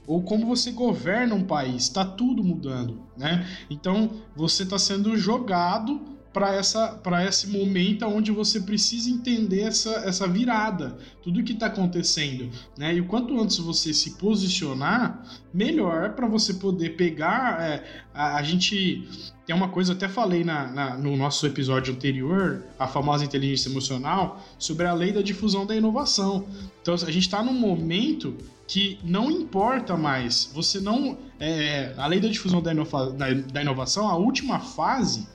ou como você governa um país, está tudo mudando, né? Então você está sendo jogado para essa para esse momento onde você precisa entender essa, essa virada, tudo que está acontecendo, né? E o quanto antes você se posicionar, melhor para você poder pegar. É, a, a, gente tem uma coisa, até falei na, na, no nosso episódio anterior, a famosa inteligência emocional, sobre a lei da difusão da inovação. Então a gente está num momento que não importa mais, você não. É, a lei da difusão da, inova, da, da inovação, a última fase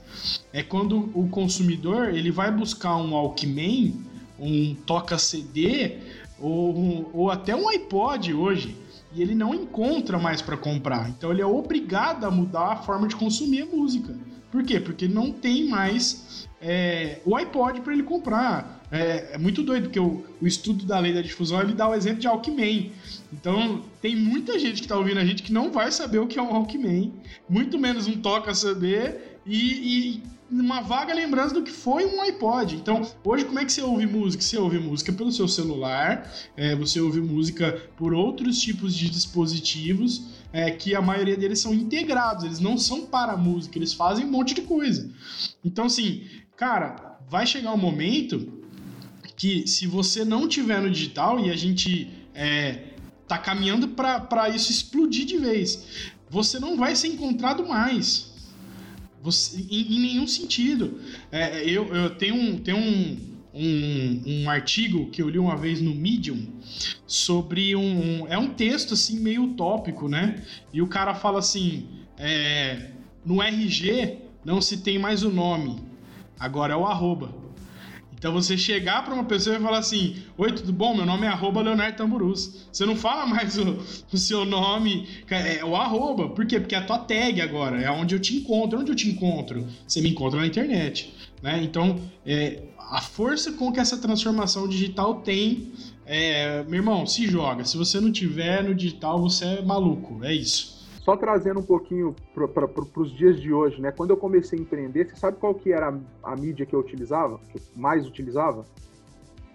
é quando o consumidor ele vai buscar um Walkman, um toca CD ou, ou até um iPod hoje e ele não encontra mais para comprar. Então ele é obrigado a mudar a forma de consumir a música. Por quê? Porque não tem mais é, o iPod para ele comprar. É, é, muito doido, porque o, o, estudo da lei da difusão ele dá o exemplo de Walkman. Então, tem muita gente que está ouvindo a gente que não vai saber o que é um Walkman, muito menos um toca CD e, e uma vaga lembrança do que foi um iPod. Então, hoje, como é que você ouve música? Você ouve música pelo seu celular, é, você ouve música por outros tipos de dispositivos, é, que a maioria deles são integrados, eles não são para música, eles fazem um monte de coisa. Então, assim, cara, vai chegar um momento que se você não tiver no digital e a gente é, tá caminhando para isso explodir de vez, você não vai ser encontrado mais. Você, em, em nenhum sentido. É, eu, eu tenho, um, tenho um, um, um, artigo que eu li uma vez no Medium sobre um, um, É um texto assim meio utópico, né? E o cara fala assim: é, no RG não se tem mais o nome, agora é o arroba. Então você chegar para uma pessoa e falar assim: Oi, tudo bom? Meu nome é arroba Leonardo Tamburus. Você não fala mais o, o, seu nome, é o arroba. Por quê? Porque é a tua tag agora, é onde eu te encontro. Onde eu te encontro? Você me encontra na internet. Né? Então, é, a força com que essa transformação digital tem, é, meu irmão, se joga. Se você não tiver no digital, você é maluco. É isso. Só trazendo um pouquinho para pro, os dias de hoje, né? Quando eu comecei a empreender, você sabe qual que era a, a mídia que eu utilizava? Que eu mais utilizava?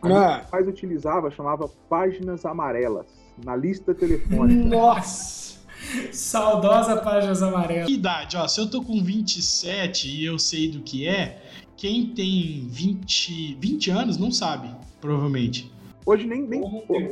A ah. que mais utilizava chamava páginas amarelas, na lista telefônica. Nossa! Saudosa páginas amarelas. Que idade? Ó, se eu tô com 27 e eu sei do que é, quem tem 20, 20 anos não sabe, provavelmente. Hoje nem, nem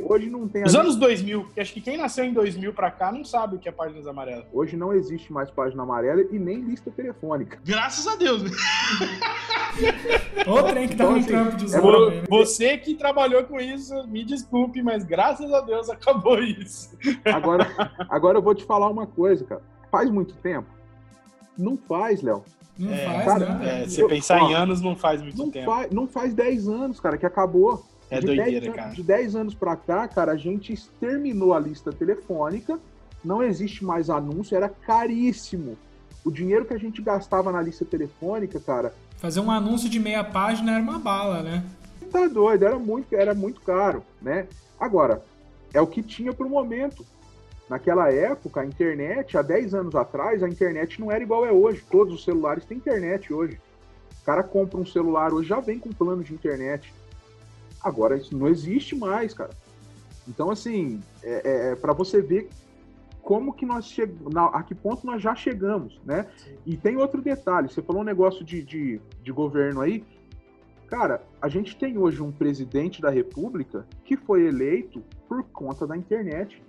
hoje não tem. Os anos 2000, porque acho que quem nasceu em 2000 para cá não sabe o que é páginas amarelas. Hoje não existe mais página amarela e nem lista telefônica. Graças a Deus. Né? (laughs) Ô trem que tá então, assim, trampo de é, Você que trabalhou com isso, me desculpe, mas graças a Deus acabou isso. Agora, agora eu vou te falar uma coisa, cara. Faz muito tempo? Não faz, Léo. Não é, faz, cara, né? É, você pensar ó, em anos não faz muito não tempo. Faz, não faz 10 anos, cara, que acabou. É de doideira, 10, cara. De 10 anos para cá, cara, a gente exterminou a lista telefônica, não existe mais anúncio, era caríssimo. O dinheiro que a gente gastava na lista telefônica, cara. Fazer um anúncio de meia página era uma bala, né? Tá doido, era muito, era muito caro, né? Agora, é o que tinha pro momento. Naquela época, a internet, há 10 anos atrás, a internet não era igual é hoje. Todos os celulares têm internet hoje. O cara compra um celular hoje, já vem com plano de internet. Agora isso não existe mais, cara. Então, assim, é, é, é para você ver como que nós chegamos, a que ponto nós já chegamos, né? Sim. E tem outro detalhe, você falou um negócio de, de, de governo aí, cara, a gente tem hoje um presidente da república que foi eleito por conta da internet.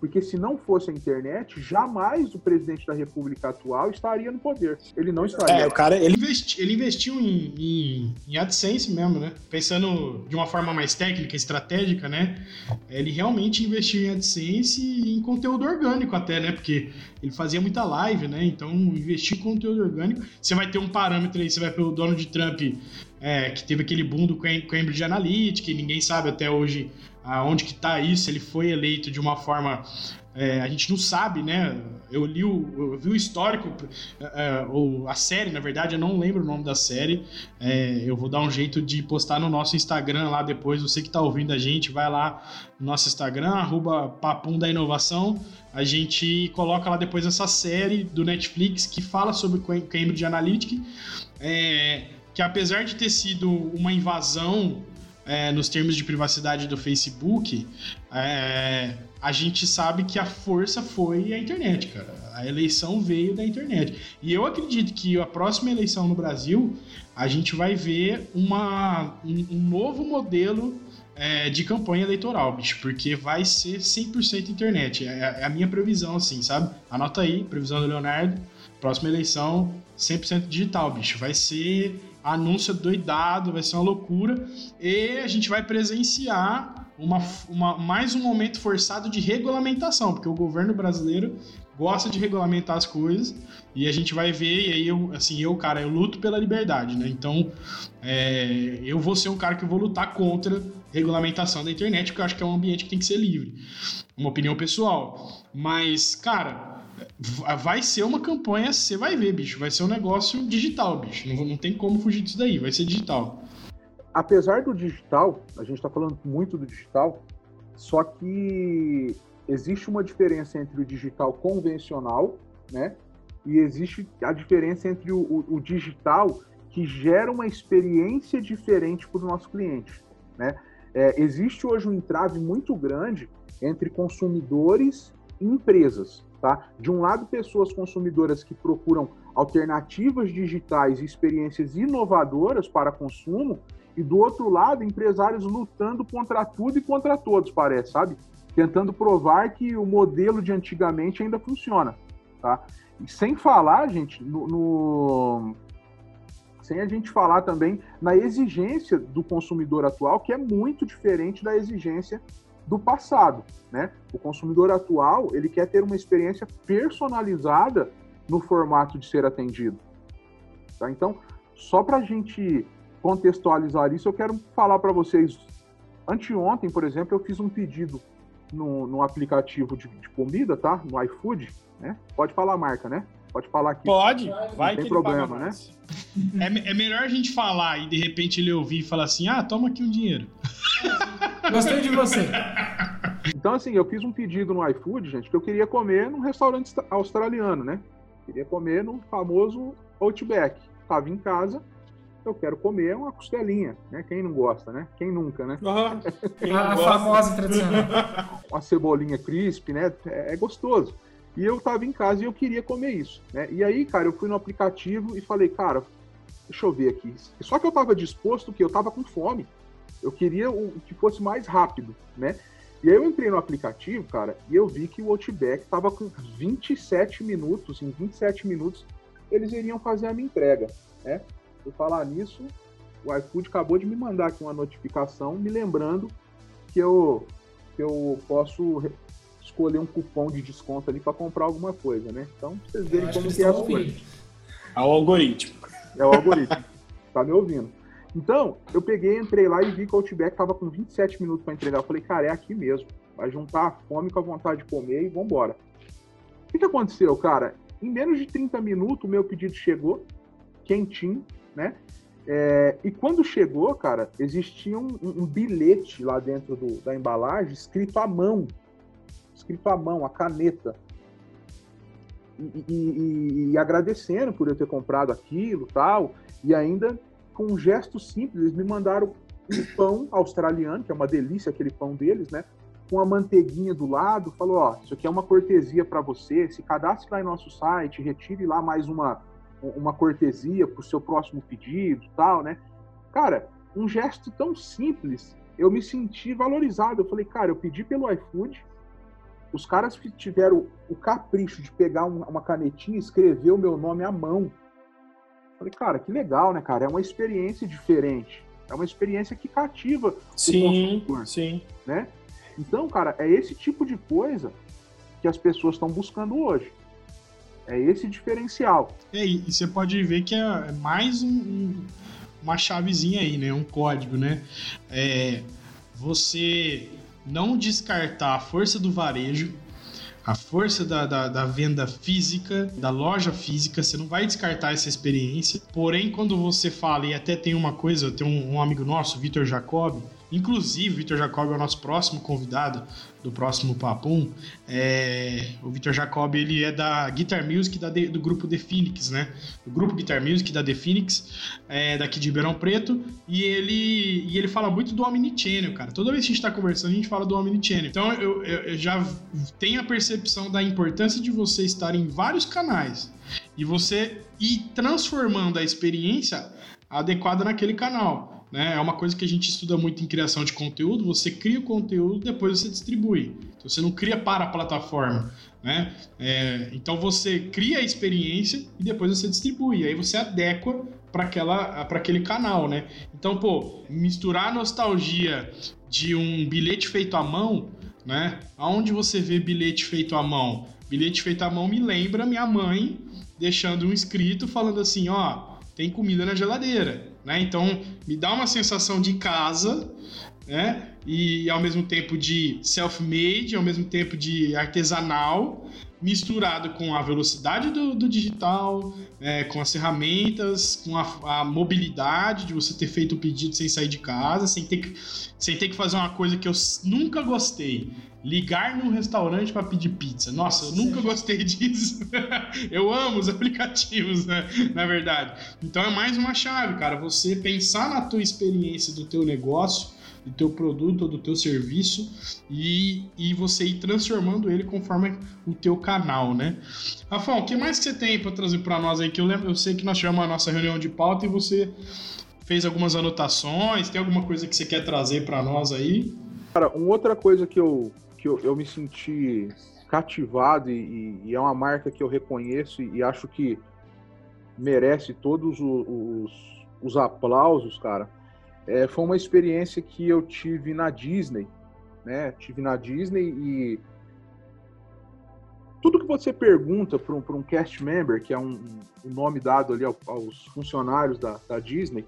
Porque se não fosse a internet, jamais o presidente da República atual estaria no poder. Ele não estaria. É, o cara, ele, investi, ele investiu em, em, em, AdSense mesmo, né? Pensando de uma forma mais técnica, estratégica, né? Ele realmente investiu em AdSense e em conteúdo orgânico até, né? Porque ele fazia muita live, né? Então, investir em conteúdo orgânico, você vai ter um parâmetro aí, você vai pelo Donald Trump, é, que teve aquele boom do Cambridge Analytica, e ninguém sabe até hoje aonde que está isso, ele foi eleito de uma forma é, a gente não sabe, né? Eu li o, eu vi o histórico, é, ou a série, na verdade, eu não lembro o nome da série. É, eu vou dar um jeito de postar no nosso Instagram lá depois. Você que está ouvindo a gente, vai lá no nosso Instagram, arroba Papum da Inovação. A gente coloca lá depois essa série do Netflix que fala sobre Cambridge Analytica. É, que apesar de ter sido uma invasão é, nos termos de privacidade do Facebook, é, a gente sabe que a força foi a internet, cara. A eleição veio da internet. E eu acredito que a próxima eleição no Brasil, a gente vai ver uma, um, um novo modelo é, de campanha eleitoral, bicho, porque vai ser 100% internet. É, é, a minha previsão, assim, sabe? Anota aí, previsão do Leonardo. Próxima eleição, 100% digital, bicho. Vai ser anúncio doidado, vai ser uma loucura. E a gente vai presenciar uma, uma, mais um momento forçado de regulamentação, porque o governo brasileiro gosta de regulamentar as coisas e a gente vai ver, e aí eu, assim, eu, cara, eu luto pela liberdade, né? Então, é, eu vou ser um cara que vou lutar contra regulamentação da internet, porque eu acho que é um ambiente que tem que ser livre. Uma opinião pessoal. Mas, cara, vai ser uma campanha, você vai ver, bicho. Vai ser um negócio digital, bicho. Não, não tem como fugir disso daí, vai ser digital. Apesar do digital, a gente está falando muito do digital, só que existe uma diferença entre o digital convencional, né? E existe a diferença entre o, o, o digital que gera uma experiência diferente para o nosso cliente, né? É, existe hoje um entrave muito grande entre consumidores e empresas. Tá? De um lado, pessoas consumidoras que procuram alternativas digitais e experiências inovadoras para consumo, e do outro lado, empresários lutando contra tudo e contra todos, parece, sabe? Tentando provar que o modelo de antigamente ainda funciona, tá? E sem falar, gente, no, no sem a gente falar também na exigência do consumidor atual, que é muito diferente da exigência do passado, né? O consumidor atual, ele quer ter uma experiência personalizada no formato de ser atendido. Tá? Então, só para a gente contextualizar isso, eu quero falar para vocês. Anteontem, por exemplo, eu fiz um pedido no, no aplicativo de, de, comida, tá? No iFood, né? Pode falar a marca, né? Pode falar aqui. Pode, vai Não tem problema, né? É, é, melhor a gente falar e de repente ele ouvir e falar assim: ah, toma aqui um dinheiro. (laughs) Gostei de você. Então, assim, eu fiz um pedido no iFood, gente, que eu queria comer num restaurante australiano, né? Queria comer no famoso Outback. Tava em casa, eu quero comer uma costelinha, né? Quem não gosta, né? Quem nunca, né? Uhum. (laughs) a famosa tradicional. (laughs) uma cebolinha crisp, né? É, é gostoso. E eu tava em casa e eu queria comer isso, né? E aí, cara, eu fui no aplicativo e falei, cara, deixa eu ver aqui. Só que eu tava disposto que eu tava com fome. Eu queria o que fosse mais rápido, né? E aí eu entrei no aplicativo, cara, e eu vi que o Outback tava com 27 minutos, em 27 minutos eles iriam fazer a minha entrega, né? Por falar nisso, o iFood acabou de me mandar aqui uma notificação me lembrando que eu, que eu posso escolher um cupom de desconto ali para comprar alguma coisa, né? Então, vocês verem como que é as coisas. É o algoritmo. É o algoritmo. tá me ouvindo? Então, eu peguei, entrei lá e vi que o Outback tava com 27 minutos para entregar. Eu falei, cara, é aqui mesmo. Vai juntar a fome com a vontade de comer e vambora. O que, que aconteceu, cara? Em menos de 30 minutos, o meu pedido chegou, quentinho, né? É, e quando chegou, cara, existia um, um bilhete lá dentro do, da embalagem escrito à mão. Escrito à mão, a caneta. E, e, e, e, agradecendo por eu ter comprado aquilo tal. E ainda com um gesto simples, eles me mandaram um pão australiano, que é uma delícia aquele pão deles, né? Com a manteiguinha do lado, falou: ó, isso aqui é uma cortesia para você, se cadastre lá em nosso site, retire lá mais uma, uma cortesia para o seu próximo pedido tal, né? Cara, um gesto tão simples, eu me senti valorizado. Eu falei, cara, eu pedi pelo iFood, os caras que tiveram o capricho de pegar uma canetinha e escrever o meu nome à mão. Falei, cara, que legal, né, cara? É uma experiência diferente. É uma experiência que cativa sim, o consumidor. Sim. Né? Então, cara, é esse tipo de coisa que as pessoas estão buscando hoje. É esse diferencial. É, e você pode ver que é mais um, um, uma chavezinha aí, né? Um código, né? É, você não descartar a força do varejo, a força da, da, da, venda física, da loja física, você não vai descartar essa experiência. Porém, quando você fala, e até tem uma coisa, tem um, um amigo nosso, Vitor Jacob, inclusive, Vitor Jacob é o nosso próximo convidado do próximo Papum. É, o Vitor Jacob, ele é da Guitar Music da, do grupo The Phoenix, né? Do grupo Guitar Music da The Phoenix, é, daqui de Ribeirão Preto. E ele, e ele fala muito do Omnichannel, cara. Toda vez que a gente tá conversando, a gente fala do Omnichannel. Então, eu, eu, eu já tenho a percepção da importância de você estar em vários canais e você ir transformando a experiência adequada naquele canal. Né? É uma coisa que a gente estuda muito em criação de conteúdo. Você cria o conteúdo, depois você distribui. Então, você não cria para a plataforma. Né? É, então você cria a experiência e depois você distribui. Aí você adequa para aquele canal, né? Então, pô, misturar a nostalgia de um bilhete feito à mão, né? Aonde você vê bilhete feito à mão? Bilhete feito à mão me lembra minha mãe deixando um escrito falando assim, ó, tem comida na geladeira né? Então me dá uma sensação de casa, né? E ao mesmo tempo de self-made, ao mesmo tempo de artesanal, misturado com a velocidade do, do digital, é, com as ferramentas, com a, a, mobilidade de você ter feito o pedido sem sair de casa, sem ter que, sem ter que fazer uma coisa que eu nunca gostei. Ligar num restaurante para pedir pizza. Nossa, eu nunca gostei (laughs) disso. eu amo os aplicativos, né? Na verdade. Então é mais uma chave, cara. Você pensar na tua experiência do teu negócio do teu produto ou do teu serviço e, e você ir transformando ele conforme o teu canal, né? Rafão, o que mais que você tem para trazer para nós aí? Que eu lembro, eu sei que nós tivemos a nossa reunião de pauta e você fez algumas anotações. Tem alguma coisa que você quer trazer para nós aí? Cara, uma outra coisa que eu, que eu, eu me senti cativado e, e, é uma marca que eu reconheço e, e acho que merece todos os, os, os aplausos, cara, é, foi uma experiência que eu tive na Disney, né? Tive na Disney e tudo que você pergunta para um, um cast member, que é um, um nome dado ali aos funcionários da, da Disney,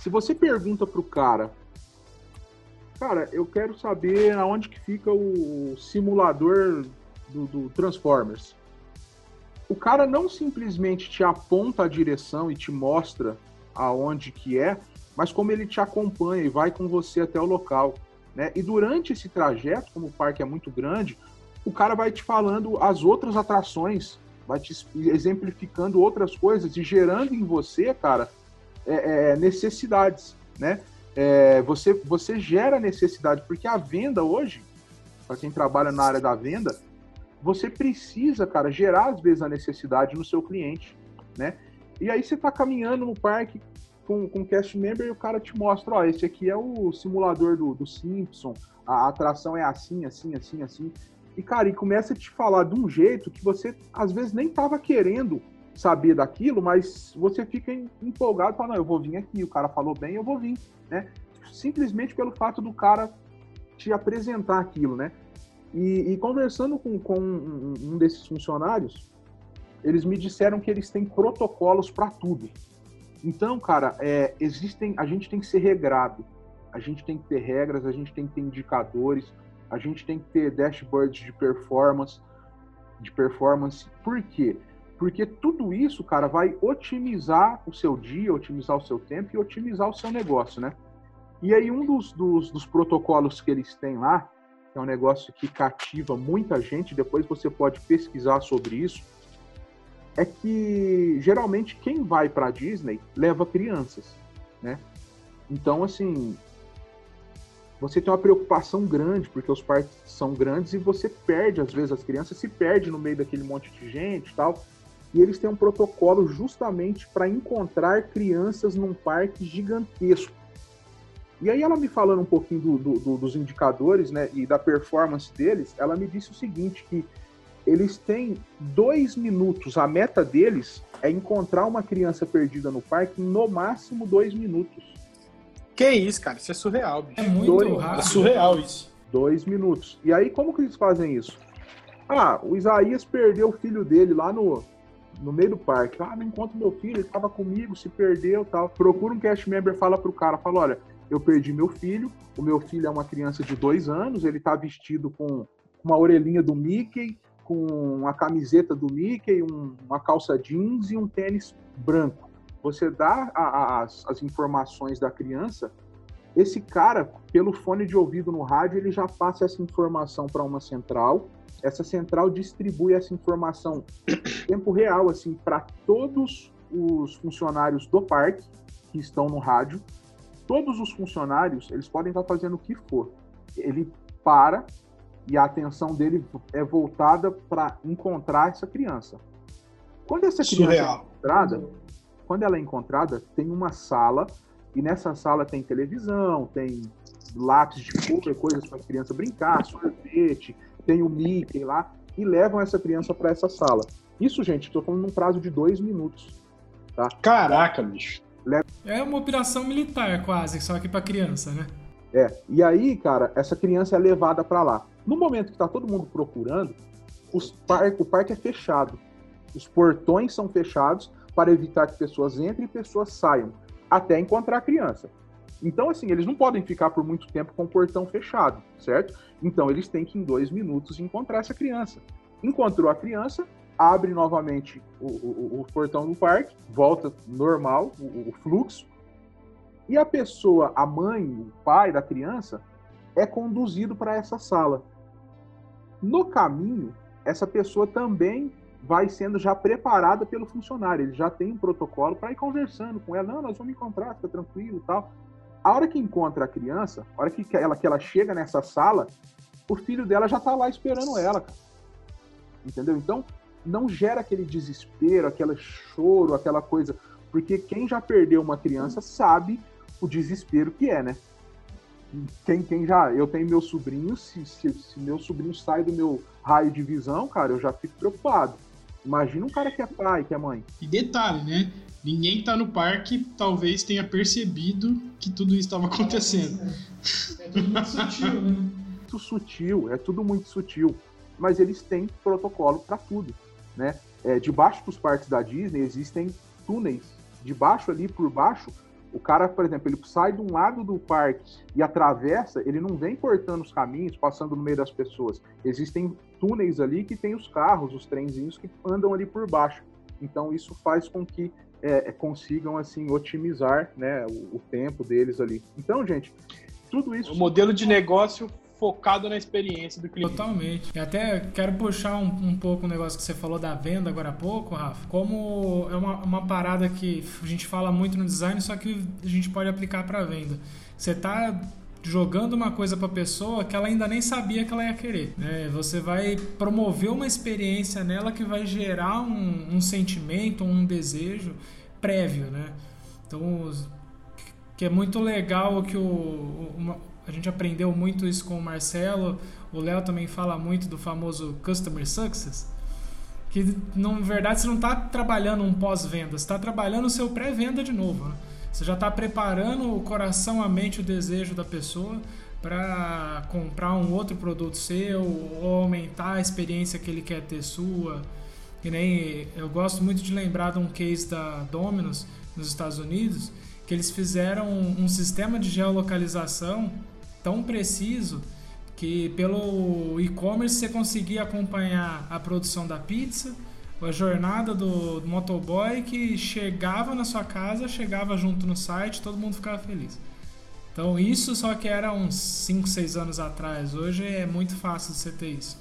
se você pergunta para o cara, cara, eu quero saber aonde que fica o simulador do, do Transformers. O cara não simplesmente te aponta a direção e te mostra aonde que é, mas como ele te acompanha e vai com você até o local. Né? E durante esse trajeto, como o parque é muito grande, o cara vai te falando as outras atrações, vai te exemplificando outras coisas e gerando em você, cara, é, é, necessidades, né? É, você, você gera necessidade, porque a venda hoje, para quem trabalha na área da venda, você precisa, cara, gerar às vezes a necessidade no seu cliente, né? E aí você está caminhando no parque, com, com cast member e o cara te mostra, ó, esse aqui é o simulador do, do Simpson, a atração é assim, assim, assim, assim. E, cara, e começa a te falar de um jeito que você, às vezes, nem tava querendo saber daquilo, mas você fica empolgado fala, não, eu vou vir aqui, o cara falou bem, eu vou vir, né? Simplesmente pelo fato do cara te apresentar aquilo, né? E, e conversando com, com um, um desses funcionários, eles me disseram que eles têm protocolos para tudo. Então, cara, é, existem, a gente tem que ser regrado, a gente tem que ter regras, a gente tem que ter indicadores, a gente tem que ter dashboards de performance, de performance. Por quê? Porque tudo isso, cara, vai otimizar o seu dia, otimizar o seu tempo e otimizar o seu negócio, né? E aí um dos, dos, dos protocolos que eles têm lá, é um negócio que cativa muita gente, depois você pode pesquisar sobre isso, é que geralmente quem vai para Disney leva crianças, né? Então, assim, você tem uma preocupação grande, porque os parques são grandes e você perde, às vezes, as crianças se perde no meio daquele monte de gente e tal. E eles têm um protocolo justamente para encontrar crianças num parque gigantesco. E aí ela me falando um pouquinho do, do, do, dos indicadores, né, e da performance deles, ela me disse o seguinte, que eles têm dois minutos, a meta deles é encontrar uma criança perdida no parque em no máximo dois minutos. Que isso, cara, isso é surreal, bicho. É muito Dois- rápido. É surreal isso. Dois minutos. E aí, como que eles fazem isso? Ah, o Isaías perdeu o filho dele lá no, no meio do parque. Ah, não encontro meu filho, ele estava comigo, se perdeu tal. Procura um cast member, fala pro cara, fala, olha, eu perdi meu filho, o meu filho é uma criança de dois anos, ele tá vestido com uma orelhinha do Mickey, com uma camiseta do Mickey, um- uma calça jeans e um tênis branco. Você dá a- a- as, as informações da criança, esse cara, pelo fone de ouvido no rádio, ele já passa essa informação para uma central. Essa central distribui essa informação em tempo real, assim, para todos os funcionários do parque que estão no rádio. Todos os funcionários, eles podem estar fazendo o que for. Ele para e a atenção dele é voltada para encontrar essa criança. Quando essa criança Surreal. é encontrada, quando ela é encontrada, tem uma sala e nessa sala tem televisão, tem lápis de cor, coisas para a criança brincar, sorvete, tem o Mickey lá e levam essa criança para essa sala. Isso, gente, estou falando num prazo de dois minutos. Caraca, bicho. É uma operação militar quase, só que pra criança, né? É, e aí, cara, essa criança é levada para lá. No momento que tá todo mundo procurando, os par- o parque é fechado. Os portões são fechados para evitar que pessoas entrem e pessoas saiam, até encontrar a criança. Então, assim, eles não podem ficar por muito tempo com o portão fechado, certo? Então, eles têm que, em dois minutos, encontrar essa criança. Encontrou a criança, abre novamente o, o- o portão do parque, volta normal, o, o fluxo, e a pessoa, a mãe, o pai da criança, é conduzido para essa sala. No caminho, essa pessoa também vai sendo já preparada pelo funcionário. Ele já tem um protocolo para ir conversando com ela. Não, nós vamos encontrar, fica tranquilo tal. A hora que encontra a criança, a hora que ela, que ela chega nessa sala, o filho dela já tá lá esperando ela. Entendeu? Então, não gera aquele desespero, aquele choro, aquela coisa. Porque quem já perdeu uma criança sabe o desespero que é, né? Quem, quem já. Eu tenho meu sobrinho, se, se, se meu sobrinho sai do meu raio de visão, cara, eu já fico preocupado. Imagina um cara que é pai, que é mãe. E detalhe, né? Ninguém que tá no parque talvez tenha percebido que tudo isso estava acontecendo. É tudo muito sutil, né? muito sutil, é tudo muito sutil. Mas eles têm protocolo para tudo, né? É, debaixo dos parques da Disney existem túneis. Debaixo ali, por baixo, o cara, por exemplo, ele sai de um lado do parque e atravessa, ele não vem cortando os caminhos, passando no meio das pessoas. Existem túneis ali que tem os carros, os trenzinhos que andam ali por baixo. Então isso faz com que é, consigam assim otimizar, né, o, o tempo deles ali. Então, gente, tudo isso O modelo de negócio focado na experiência do cliente. Totalmente. E até quero puxar um, um pouco o negócio que você falou da venda agora há pouco, Rafa. Como é uma, uma parada que a gente fala muito no design, só que a gente pode aplicar para venda. Você tá jogando uma coisa para pessoa que ela ainda nem sabia que ela ia querer. Né? Você vai promover uma experiência nela que vai gerar um, um sentimento, um desejo prévio, né? Então, que é muito legal que o, uma- a gente aprendeu muito isso com o Marcelo. O Léo também fala muito do famoso Customer Success. Que, na verdade, você não está trabalhando um pós-venda, você está trabalhando o seu pré-venda de novo. né? Você já está preparando o coração, a mente, o desejo da pessoa para comprar um outro produto seu ou aumentar a experiência que ele quer ter sua. Que nem eu gosto muito de lembrar de um case da Domino's nos Estados Unidos, que eles fizeram um, um sistema de geolocalização tão preciso que pelo e-commerce você conseguia acompanhar a produção da pizza, a jornada do, do motoboy que chegava na sua casa, chegava junto no site, todo mundo ficava feliz. Então isso só que era uns 5, 6 anos atrás. Hoje é muito fácil você ter isso.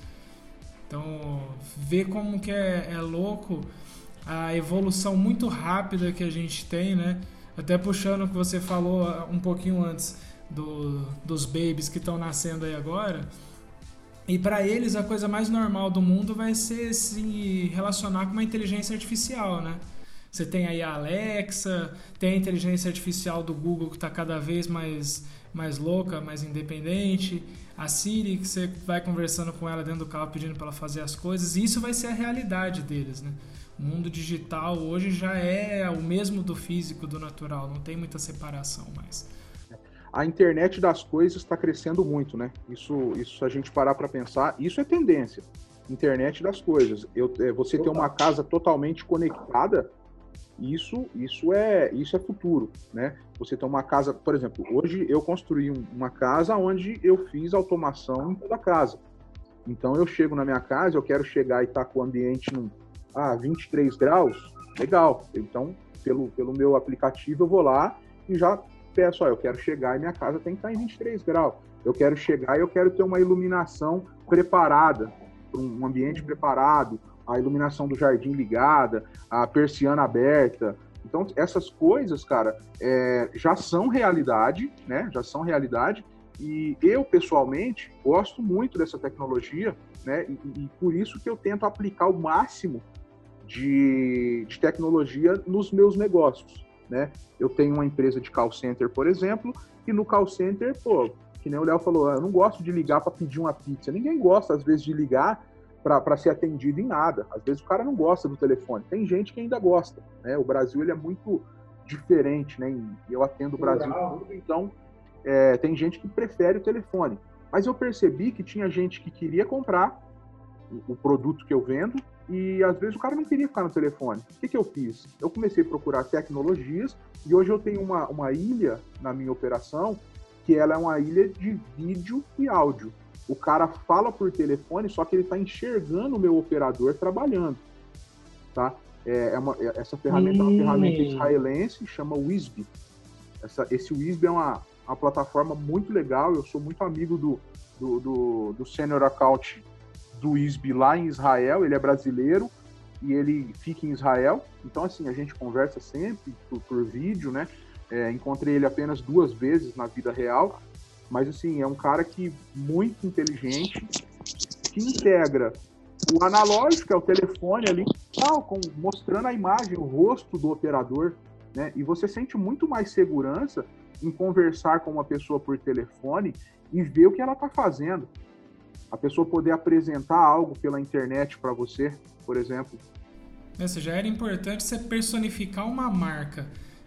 Então, ver como que é, é louco a evolução muito rápida que a gente tem, né? Até puxando o que você falou ah, um pouquinho antes do, dos babies que estão nascendo aí agora. E para eles a coisa mais normal do mundo vai ser se relacionar com uma inteligência artificial, né? Você tem aí a Alexa, tem a inteligência artificial do Google que está cada vez mais, mais louca, mais independente. A Siri, que você vai conversando com ela dentro do carro pedindo para ela fazer as coisas. E isso vai ser a realidade deles, né? O mundo digital hoje já é o mesmo do físico, do natural. Não tem muita separação mais a internet das coisas está crescendo muito, né? Isso, isso se a gente parar para pensar, isso é tendência. Internet das coisas. Eu, é, você ter uma casa totalmente conectada, isso, isso é, isso é futuro, né? Você ter uma casa, por exemplo, hoje eu construí uma casa onde eu fiz automação em toda a casa. Então eu chego na minha casa, eu quero chegar e estar tá com o ambiente num, ah, 23 graus, legal. Então, pelo, pelo meu aplicativo, eu vou lá e já peço, ó, eu quero chegar e minha casa tem que estar em 23 graus. Eu quero chegar e eu quero ter uma iluminação preparada, um ambiente preparado, a iluminação do jardim ligada, a persiana aberta. Então, essas coisas, cara, é, já são realidade, né? Já são realidade. E eu, pessoalmente, gosto muito dessa tecnologia, né? E, e por isso que eu tento aplicar o máximo de, de tecnologia nos meus negócios né? Eu tenho uma empresa de call center, por exemplo, e no call center, pô, que nem o Léo falou, eu não gosto de ligar para pedir uma pizza. Ninguém gosta, às vezes, de ligar para ser atendido em nada. Às vezes o cara não gosta do telefone. Tem gente que ainda gosta, né? O Brasil ele é muito diferente, né? Eu atendo o Brasil todo, então é, tem gente que prefere o telefone. Mas eu percebi que tinha gente que queria comprar o produto que eu vendo e às vezes o cara não queria ficar no telefone. O que, que eu fiz? Eu comecei a procurar tecnologias e hoje eu tenho uma, uma ilha na minha operação que ela é uma ilha de vídeo e áudio. O cara fala por telefone, só que ele está enxergando o meu operador trabalhando. Tá? É, é uma, é, essa ferramenta é uma ferramenta israelense, chama Wisby. Essa, esse Wisby é uma, uma plataforma muito legal, eu sou muito amigo do, do, do, do Senior Account do ISB lá em Israel, ele é brasileiro e ele fica em Israel. Então, assim, a gente conversa sempre por, por vídeo, né? É, encontrei ele apenas duas vezes na vida real, mas, assim, é um cara que muito inteligente, que integra o analógico, que é o telefone ali, tal, com, mostrando a imagem, o rosto do operador, né? E você sente muito mais segurança em conversar com uma pessoa por telefone e ver o que ela está fazendo a pessoa poder apresentar algo pela internet para você, por exemplo. Essa já era importante você personificar uma marca.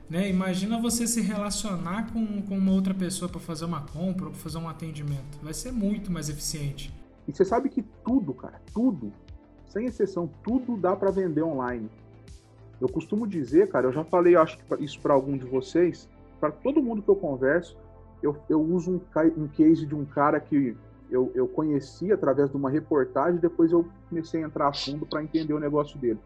Né? Imagina você se relacionar com, com uma outra pessoa para fazer uma compra ou para fazer um atendimento. Vai ser muito mais eficiente. E você sabe que tudo, cara, tudo, sem exceção, tudo dá para vender online. Eu costumo dizer, cara, eu já falei, acho que isso para algum de vocês, para todo mundo que eu converso, eu, eu uso um, um case de um cara que eu, eu conheci através de uma reportagem, depois eu comecei a entrar a fundo para entender o negócio dele.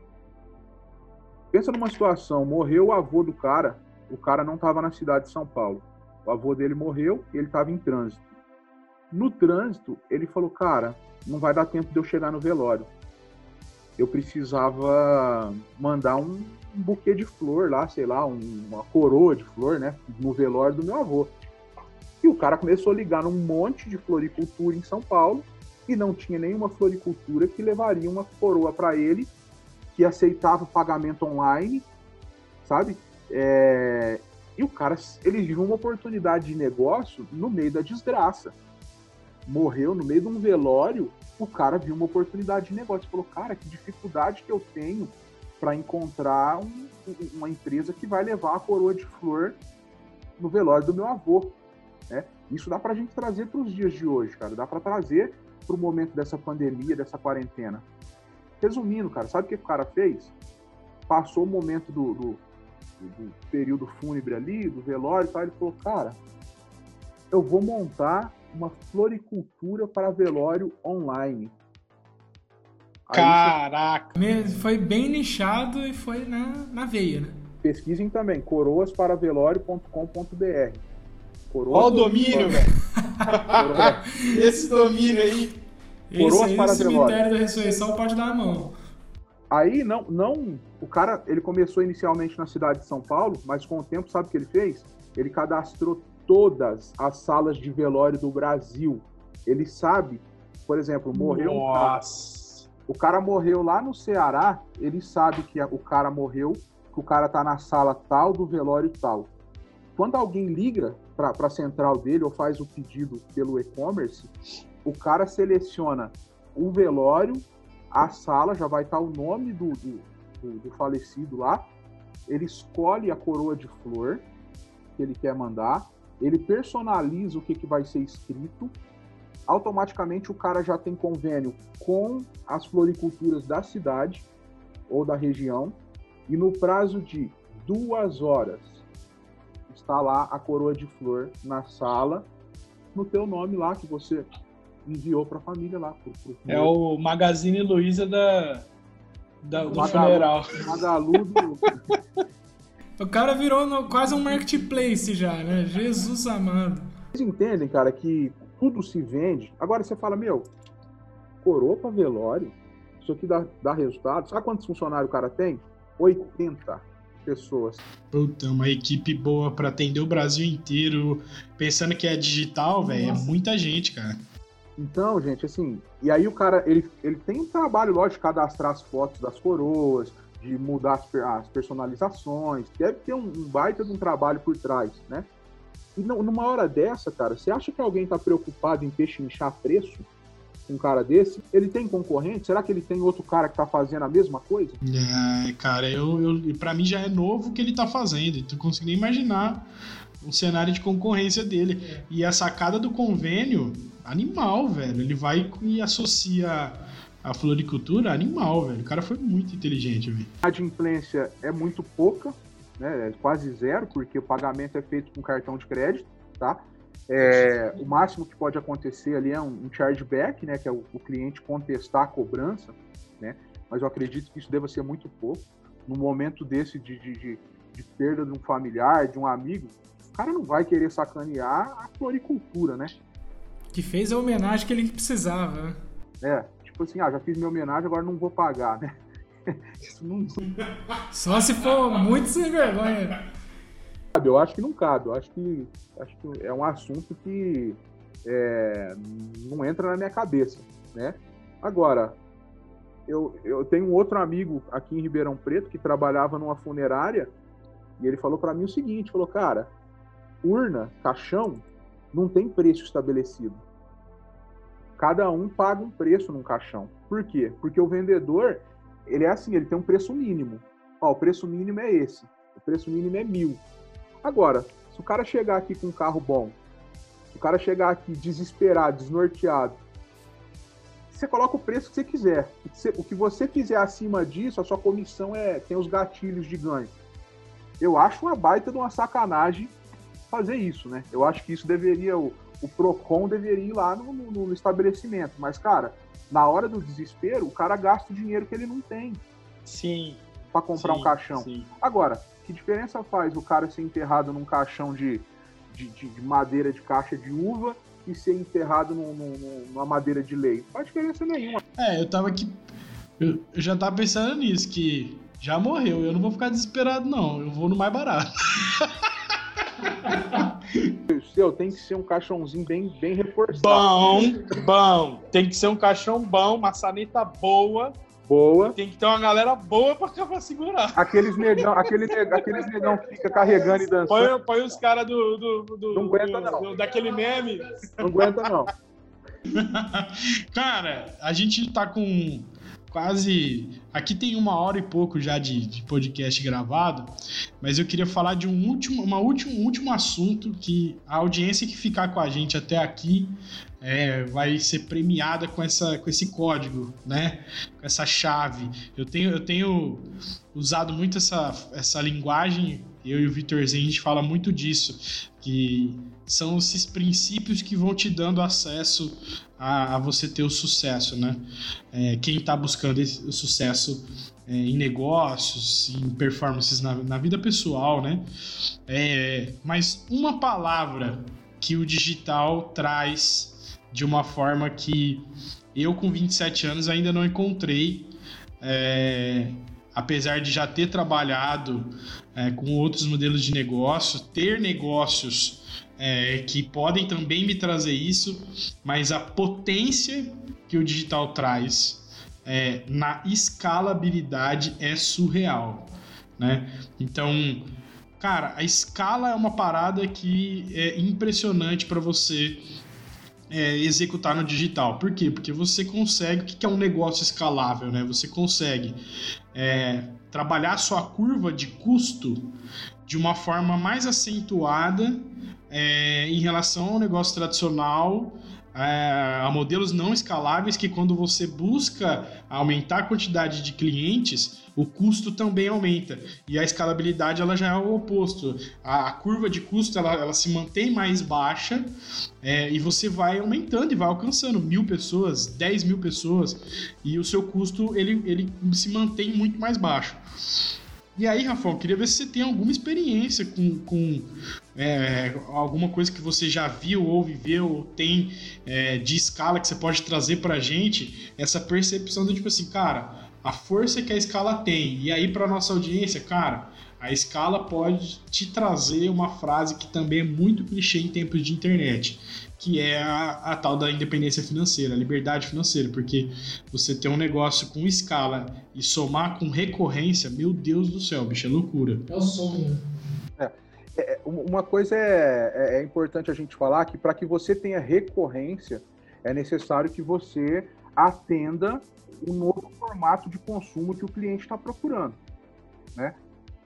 Pensa numa situação, morreu o avô do cara, o cara não estava na cidade de São Paulo. O avô dele morreu ele estava em trânsito. No trânsito, ele falou, cara, não vai dar tempo de eu chegar no velório. Eu precisava mandar um, um buquê de flor lá, sei lá, um, uma coroa de flor, né, no velório do meu avô. E o cara começou a ligar num monte de floricultura em São Paulo e não tinha nenhuma floricultura que levaria uma coroa para ele que aceitava o pagamento online, sabe? É... E o cara, ele viu uma oportunidade de negócio no meio da desgraça. Morreu no meio de um velório, o cara viu uma oportunidade de negócio. Falou, cara, que dificuldade que eu tenho para encontrar um, uma empresa que vai levar a coroa de flor no velório do meu avô. Né? Isso dá para a gente trazer para os dias de hoje, cara. Dá para trazer para o momento dessa pandemia, dessa quarentena. Resumindo, cara, sabe o que o cara fez? Passou o momento do, do, do período fúnebre ali, do velório e tal. Ele falou, cara, eu vou montar uma floricultura para velório online. Caraca! Você... Foi bem nichado e foi na, na veia, né? Pesquisem também, coroasparavelório.com.br. Coroa Olha o domínio, velho. esse domínio aí. Coroas esse, para esse cemitério da ressurreição pode dar a mão. Aí, não, não. O cara, ele começou inicialmente na cidade de São Paulo, mas com o tempo, sabe o que ele fez? Ele cadastrou todas as salas de velório do Brasil. Ele sabe, por exemplo, morreu Nossa. um cara. O cara morreu lá no Ceará, ele sabe que o cara morreu que o cara tá na sala tal do velório tal. Quando alguém liga para a central dele ou faz o pedido pelo e-commerce, o cara seleciona o velório, a sala, já vai estar o nome do, do, do, do falecido lá, ele escolhe a coroa de flor que ele quer mandar, ele personaliza o que, que vai ser escrito, automaticamente o cara já tem convênio com as floriculturas da cidade ou da região, e no prazo de duas horas está lá a coroa de flor na sala, no teu nome lá que você enviou para a família lá. Pro, pro é o Magazine Luiza da, da, do Magalu, funeral. Magalu do... (laughs) o cara virou no, quase um marketplace já, né? Jesus amado. Vocês entendem, cara, que tudo se vende. Agora você fala, meu, coroa para velório, isso aqui dá, dá resultado. Sabe quantos funcionários o cara tem? 80 pessoas. Puta, uma equipe boa para atender o Brasil inteiro, pensando que é digital, velho, é muita gente, cara. Então, gente, assim, e aí o cara, ele, ele tem um trabalho, lógico, de cadastrar as fotos das coroas, de mudar as, as personalizações, deve ter um, um, baita de um trabalho por trás, né? E numa hora dessa, cara, você acha que alguém tá preocupado em pechinchar preço? Um cara desse? Ele tem concorrente? Será que ele tem outro cara que tá fazendo a mesma coisa? É, cara, eu, eu para mim já é novo o que ele tá fazendo. Tu consigo nem imaginar o cenário de concorrência dele. E a sacada do convênio, animal, velho. Ele vai e associa a floricultura animal, velho. O cara foi muito inteligente, velho. A adimplência é muito pouca, né? É quase zero, porque o pagamento é feito com cartão de crédito, tá? É, o máximo que pode acontecer ali é um, um chargeback, né, que é o, o, cliente contestar a cobrança, né, mas eu acredito que isso deva ser muito pouco. No momento desse de, de, de, de perda de um familiar, de um amigo, o cara não vai querer sacanear a floricultura, né? Que fez a homenagem que ele precisava, né? É, tipo assim, ah, já fiz minha homenagem, agora não vou pagar, né? (laughs) Isso não... Só se for muito sem vergonha. Eu acho que não cabe. Eu acho que, acho que é um assunto que é, não entra na minha cabeça, né? Agora, eu, eu tenho um outro amigo aqui em Ribeirão Preto que trabalhava numa funerária e ele falou para mim o seguinte, falou, cara, urna, caixão, não tem preço estabelecido. Cada um paga um preço num caixão. Por quê? Porque o vendedor, ele é assim, ele tem um preço mínimo. Ó, o preço mínimo é esse. O preço mínimo é mil. Agora, se o cara chegar aqui com um carro bom, se o cara chegar aqui desesperado, desnorteado, você coloca o preço que você quiser. O que você fizer acima disso, a sua comissão é tem os gatilhos de ganho. Eu acho uma baita de uma sacanagem fazer isso, né? Eu acho que isso deveria, o, o PROCON deveria ir lá no, no, no estabelecimento. Mas, cara, na hora do desespero, o cara gasta o dinheiro que ele não tem. Sim. Para comprar sim, um caixão. Sim. Agora, que diferença faz o cara ser enterrado num caixão de, de, de, de madeira de caixa de uva e ser enterrado num, num, numa madeira de lei? Não faz diferença nenhuma. É, eu tava aqui. Eu, eu já tava pensando nisso, que já morreu. Eu não vou ficar desesperado, não. Eu vou no mais barato. O (laughs) seu tem que ser um caixãozinho bem, bem reforçado. Bom, bom. Tem que ser um caixão bom, maçaneta boa boa. Tem que ter uma galera boa pra, pra segurar. Aqueles negão, aquele, aqueles negão que fica carregando e dançando. Põe, põe os caras do, do, do, Não aguenta, não. Do, daquele meme. Não aguenta, não. (laughs) Cara, a gente tá com quase. Aqui tem uma hora e pouco já de, de, podcast gravado, mas eu queria falar de um último, uma último, um último assunto que a audiência que ficar com a gente até aqui é, vai ser premiada com, essa, com esse código, né? Com essa chave. Eu tenho, eu tenho usado muito essa, essa linguagem, eu e o Vitorzinho, a gente fala muito disso, que são esses princípios que vão te dando acesso a, a você ter o sucesso, né? É, quem está buscando esse, o sucesso é, em negócios, em performances na, na vida pessoal, né? É, mas uma palavra que o digital traz de uma forma que eu, com 27 anos, ainda não encontrei. É, apesar de já ter trabalhado é, com outros modelos de negócio, ter negócios é, que podem também me trazer isso, mas a potência que o digital traz é, na escalabilidade é surreal. né? Então, cara, a escala é uma parada que é impressionante para você é, executar no digital. Por quê? Porque você consegue. O que é um negócio escalável? Né? Você consegue é, trabalhar sua curva de custo de uma forma mais acentuada é, em relação ao negócio tradicional é, a modelos não escaláveis que quando você busca aumentar a quantidade de clientes, o custo também aumenta. E a escalabilidade ela já é o oposto. A, a curva de custo ela, ela, se mantém mais baixa é, e você vai aumentando e vai alcançando mil pessoas, 10 mil pessoas e o seu custo ele, ele se mantém muito mais baixo. E aí, Rafael, queria ver se você tem alguma experiência com, com é, alguma coisa que você já viu ou viveu ou tem é, de escala que você pode trazer para a gente essa percepção do tipo assim, cara, a força que a escala tem. E aí, para nossa audiência, cara, a escala pode te trazer uma frase que também é muito clichê em tempos de internet, que é a, a, tal da independência financeira, a liberdade financeira, porque você ter um negócio com escala e somar com recorrência, meu Deus do céu, bicho, é loucura. É o sonho. É, é, uma coisa é, é, é importante a gente falar que para que você tenha recorrência, é necessário que você atenda o novo formato de consumo que o cliente está procurando. Né?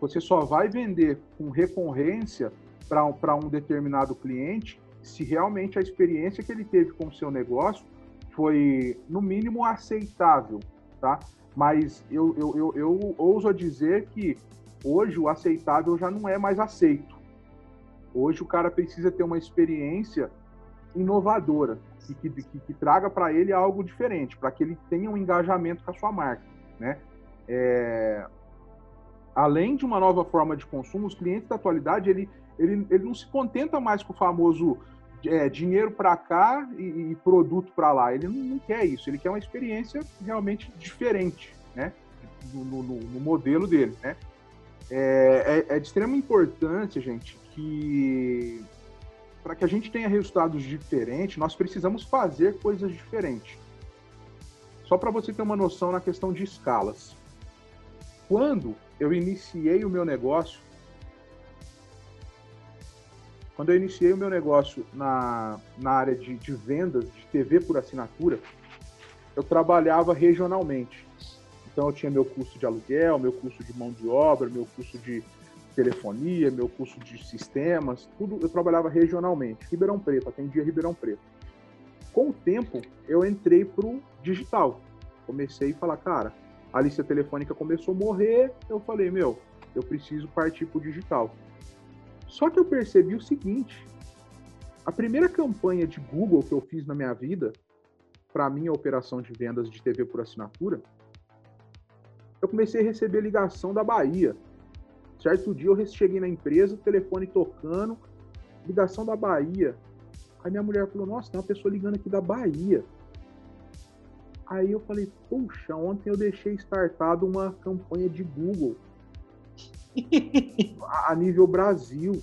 Você só vai vender com recorrência para um determinado cliente se realmente a experiência que ele teve com o seu negócio foi, no mínimo, aceitável, tá? Mas eu, eu, eu, eu ouso dizer que hoje o aceitável já não é mais aceito. Hoje o cara precisa ter uma experiência inovadora, que, que, que, que traga para ele algo diferente, para que ele tenha um engajamento com a sua marca, né? É... Além de uma nova forma de consumo, os clientes da atualidade, ele, ele, ele não se contenta mais com o famoso é, dinheiro para cá e, e produto para lá. Ele não, não, quer isso, ele quer uma experiência realmente diferente, né? No, no, no modelo dele, né? É, é, é, de extrema importância, gente, que para que a gente tenha resultados diferentes, nós precisamos fazer coisas diferentes. Só para você ter uma noção na questão de escalas. Quando eu iniciei o meu negócio, quando eu iniciei o meu negócio na, na área de, de vendas de TV por assinatura, eu trabalhava regionalmente. Então eu tinha meu curso de aluguel, meu curso de mão de obra, meu curso de telefonia, meu curso de sistemas, tudo eu trabalhava regionalmente. Ribeirão Preto, atendia Ribeirão Preto. Com o tempo, eu entrei para o digital. Comecei a falar, cara, a lista telefônica começou a morrer, eu falei, meu, eu preciso partir para o digital. Só que eu percebi o seguinte: a primeira campanha de Google que eu fiz na minha vida, para minha operação de vendas de TV por assinatura, eu comecei a receber ligação da Bahia. Certo dia eu cheguei na empresa, telefone tocando, ligação da Bahia. Aí minha mulher falou: Nossa, tem uma pessoa ligando aqui da Bahia. Aí eu falei: Puxa, ontem eu deixei startado uma campanha de Google (laughs) a nível Brasil.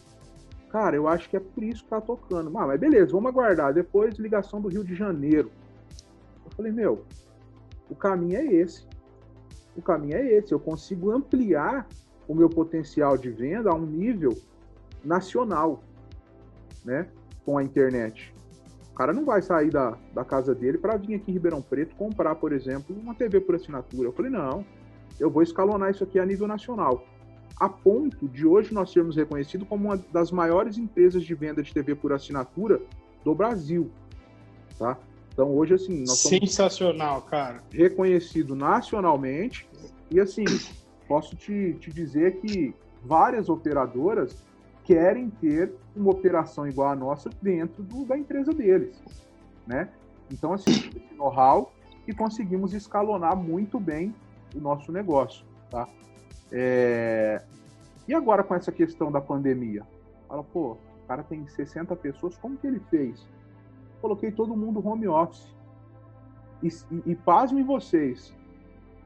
Cara, eu acho que é por isso que tá tocando. Ah, mas beleza, vamos aguardar. Depois, ligação do Rio de Janeiro. Eu falei, meu, o caminho é esse. O caminho é esse. Eu consigo ampliar o meu potencial de venda a um nível nacional, né? Com a internet. O cara não vai sair da, da casa dele para vir aqui em Ribeirão Preto comprar, por exemplo, uma TV por assinatura. Eu falei, não, eu vou escalonar isso aqui a nível nacional a ponto de hoje nós sermos reconhecidos como uma das maiores empresas de venda de TV por assinatura do Brasil, tá? Então hoje assim nós somos sensacional, cara, reconhecido nacionalmente e assim posso te, te dizer que várias operadoras querem ter uma operação igual a nossa dentro do, da empresa deles, né? Então assim esse know-how e conseguimos escalonar muito bem o nosso negócio, tá? É... E agora com essa questão da pandemia? Fala, pô, o cara tem 60 pessoas, como que ele fez? Coloquei todo mundo home office. E, e, e pasmem vocês,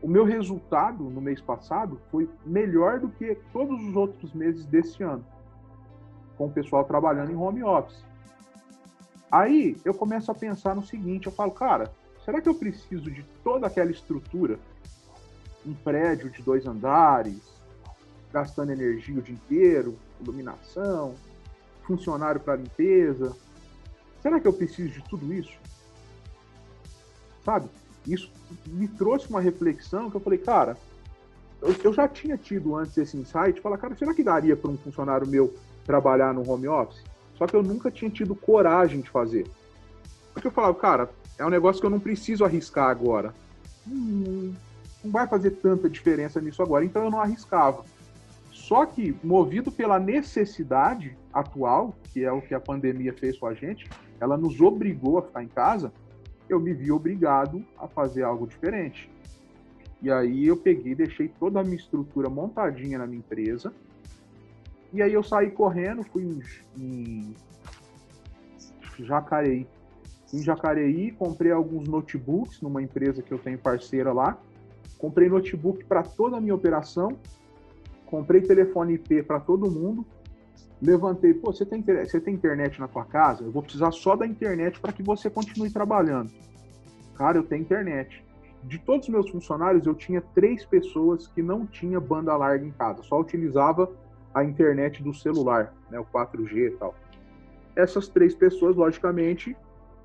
o meu resultado no mês passado foi melhor do que todos os outros meses desse ano, com o pessoal trabalhando em home office. Aí eu começo a pensar no seguinte: eu falo, cara, será que eu preciso de toda aquela estrutura um prédio de dois andares, gastando energia o dia inteiro, iluminação, funcionário para limpeza. Será que eu preciso de tudo isso? Sabe? Isso me trouxe uma reflexão que eu falei, cara, eu, eu já tinha tido antes esse insight, falar, cara, será que daria para um funcionário meu trabalhar no home office? Só que eu nunca tinha tido coragem de fazer. Porque eu falava, cara, é um negócio que eu não preciso arriscar agora. Hum, não vai fazer tanta diferença nisso agora, então eu não arriscava. Só que, movido pela necessidade atual, que é o que a pandemia fez com a gente, ela nos obrigou a ficar em casa, eu me vi obrigado a fazer algo diferente. E aí eu peguei, deixei toda a minha estrutura montadinha na minha empresa. E aí eu saí correndo, fui em, em Jacareí. Em Jacareí, comprei alguns notebooks numa empresa que eu tenho parceira lá. Comprei notebook para toda a minha operação. Comprei telefone IP para todo mundo. Levantei, pô, você tem, você tem internet na tua casa? Eu vou precisar só da internet para que você continue trabalhando. Cara, eu tenho internet. De todos os meus funcionários, eu tinha três pessoas que não tinha banda larga em casa, só utilizava a internet do celular, né, o 4G e tal. Essas três pessoas, logicamente,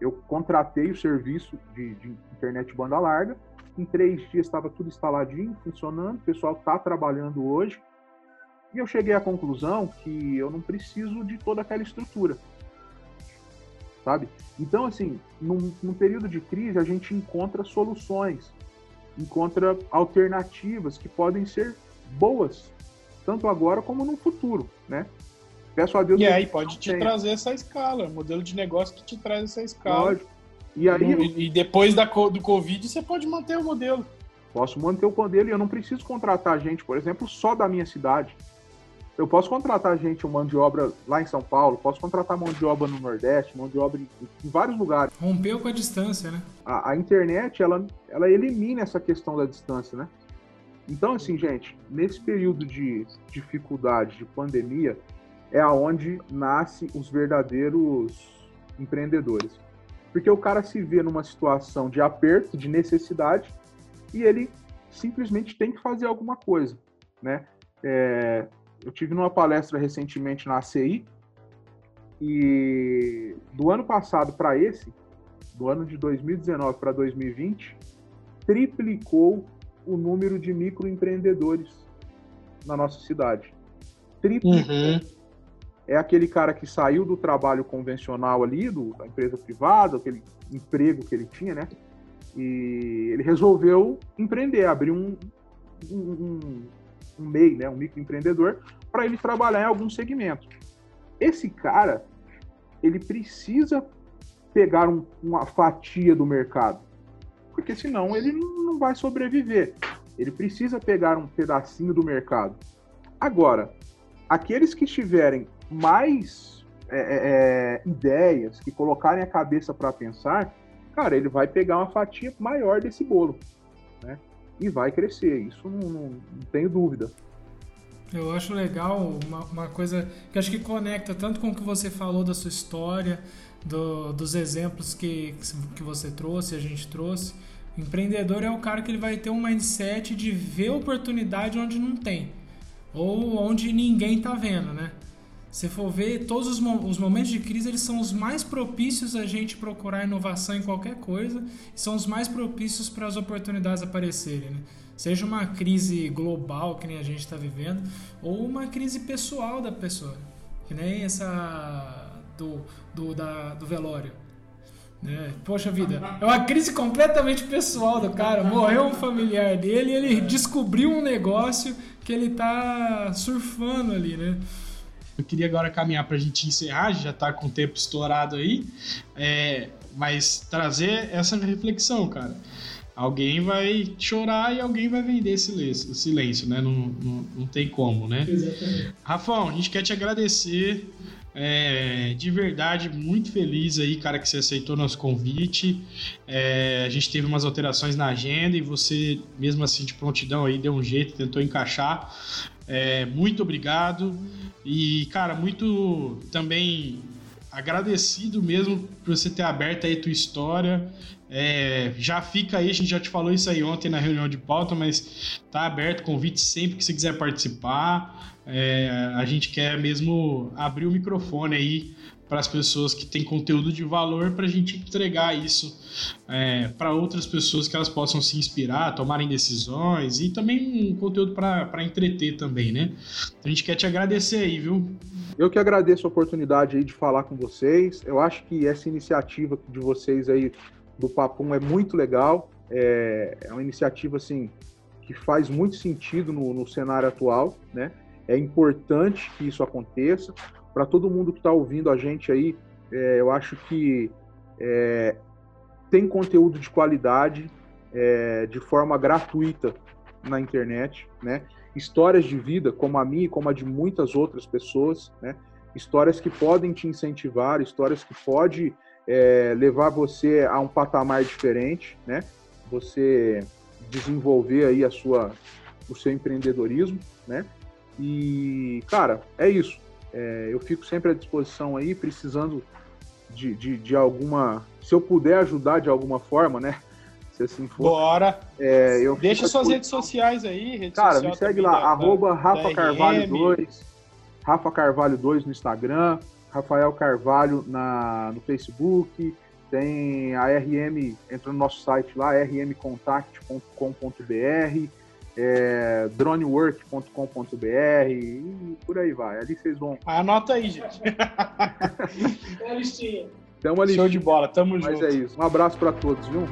eu contratei o serviço de, de internet banda larga. Em três dias estava tudo instaladinho, funcionando, o pessoal está trabalhando hoje. E eu cheguei à conclusão que eu não preciso de toda aquela estrutura. Sabe? Então, assim, num, num período de crise, a gente encontra soluções, encontra alternativas que podem ser boas, tanto agora como no futuro, né? Peço a Deus. E aí pode te tenha. trazer essa escala, modelo de negócio que te traz essa escala. Lógico. E aí, e depois da, do Covid, você pode manter o modelo. Posso manter o modelo e eu não preciso contratar gente, por exemplo, só da minha cidade. Eu posso contratar gente, mão de obra lá em São Paulo, posso contratar mão de obra no Nordeste, mão de obra em, em vários lugares. Rompeu com a distância, né? A, a, internet, ela, ela elimina essa questão da distância, né? Então, assim, gente, nesse período de dificuldade, de pandemia, é aonde nasce os verdadeiros empreendedores. Porque o cara se vê numa situação de aperto, de necessidade, e ele simplesmente tem que fazer alguma coisa, né? É, eu tive numa palestra recentemente na ACI e do ano passado para esse, do ano de 2019 para 2020, triplicou o número de microempreendedores na nossa cidade. Triplicou. Uhum. É aquele cara que saiu do trabalho convencional ali, do, da empresa privada, aquele emprego que ele tinha, né? E ele resolveu empreender, abrir um, um, um MEI, né, um microempreendedor, para ele trabalhar em algum segmento. Esse cara, ele precisa pegar um, uma fatia do mercado, porque senão ele não vai sobreviver. Ele precisa pegar um pedacinho do mercado. Agora, aqueles que tiverem mais é, é, é ideias, que colocarem a cabeça para pensar, cara, ele vai pegar uma fatia maior desse bolo, né? E vai crescer. Isso não, não, não tenho dúvida. Eu acho legal uma, uma, coisa que acho que conecta tanto com o que você falou da sua história, do, dos exemplos que, que você trouxe, a gente trouxe. O empreendedor é o cara que ele vai ter um mindset de ver oportunidade onde não tem, ou onde ninguém está vendo, né? Se for ver, todos os, os, momentos de crise eles são os mais propícios a gente procurar inovação em qualquer coisa, são os mais propícios para as oportunidades aparecerem. Né? Seja uma crise global, que nem a gente está vivendo, ou uma crise pessoal da pessoa, que nem essa do, do, da, do velório. Né? Poxa vida, é uma crise completamente pessoal do cara. Morreu um familiar dele e ele descobriu um negócio que ele está surfando ali, né? Eu queria agora caminhar para a gente encerrar, já está com o tempo estourado aí, é, mas trazer essa reflexão, cara. Alguém vai chorar e alguém vai vender silêncio, silêncio né? Não, não, não tem como, né? Exatamente. Rafão, a gente quer te agradecer. É, de verdade, muito feliz aí, cara, que você aceitou nosso convite. É, a gente teve umas alterações na agenda e você, mesmo assim, de prontidão aí, deu um jeito, tentou encaixar. É, muito obrigado. E, cara, muito também agradecido mesmo por você ter aberto aí tua história. É, já fica aí, a gente já te falou isso aí ontem na reunião de pauta, mas tá aberto convite sempre que você quiser participar. É, a gente quer mesmo abrir o microfone aí para as pessoas que têm conteúdo de valor para a gente entregar isso é, para outras pessoas que elas possam se inspirar, tomarem decisões e também um conteúdo para entreter também, né? A gente quer te agradecer aí, viu? Eu que agradeço a oportunidade aí de falar com vocês. Eu acho que essa iniciativa de vocês aí do Papum é muito legal. É, é uma iniciativa assim que faz muito sentido no, no cenário atual, né? É importante que isso aconteça para todo mundo que está ouvindo a gente aí, é, eu acho que é, tem conteúdo de qualidade é, de forma gratuita na internet, né? Histórias de vida, como a minha e como a de muitas outras pessoas, né? Histórias que podem te incentivar, histórias que podem é, levar você a um patamar diferente, né? Você desenvolver aí a sua, o seu empreendedorismo, né? E, cara, é isso. É, eu fico sempre à disposição aí, precisando de, de, de, alguma. Se eu puder ajudar de alguma forma, né? Se assim for. Bora! É, eu Deixa suas redes sociais aí. Rede Cara, me segue lá, da, arroba Rafa Carvalho 2, Rafa Carvalho 2 no Instagram, Rafael Carvalho na, no Facebook, tem a RM, entra no nosso site lá, rmcontact.com.br é, dronework.com.br e por aí vai. Ali vocês vão. Anota aí, gente. (laughs) A listinha. Tem uma listinha. Show de bola, tamo Mas junto. Mas é isso. Um abraço para todos, viu?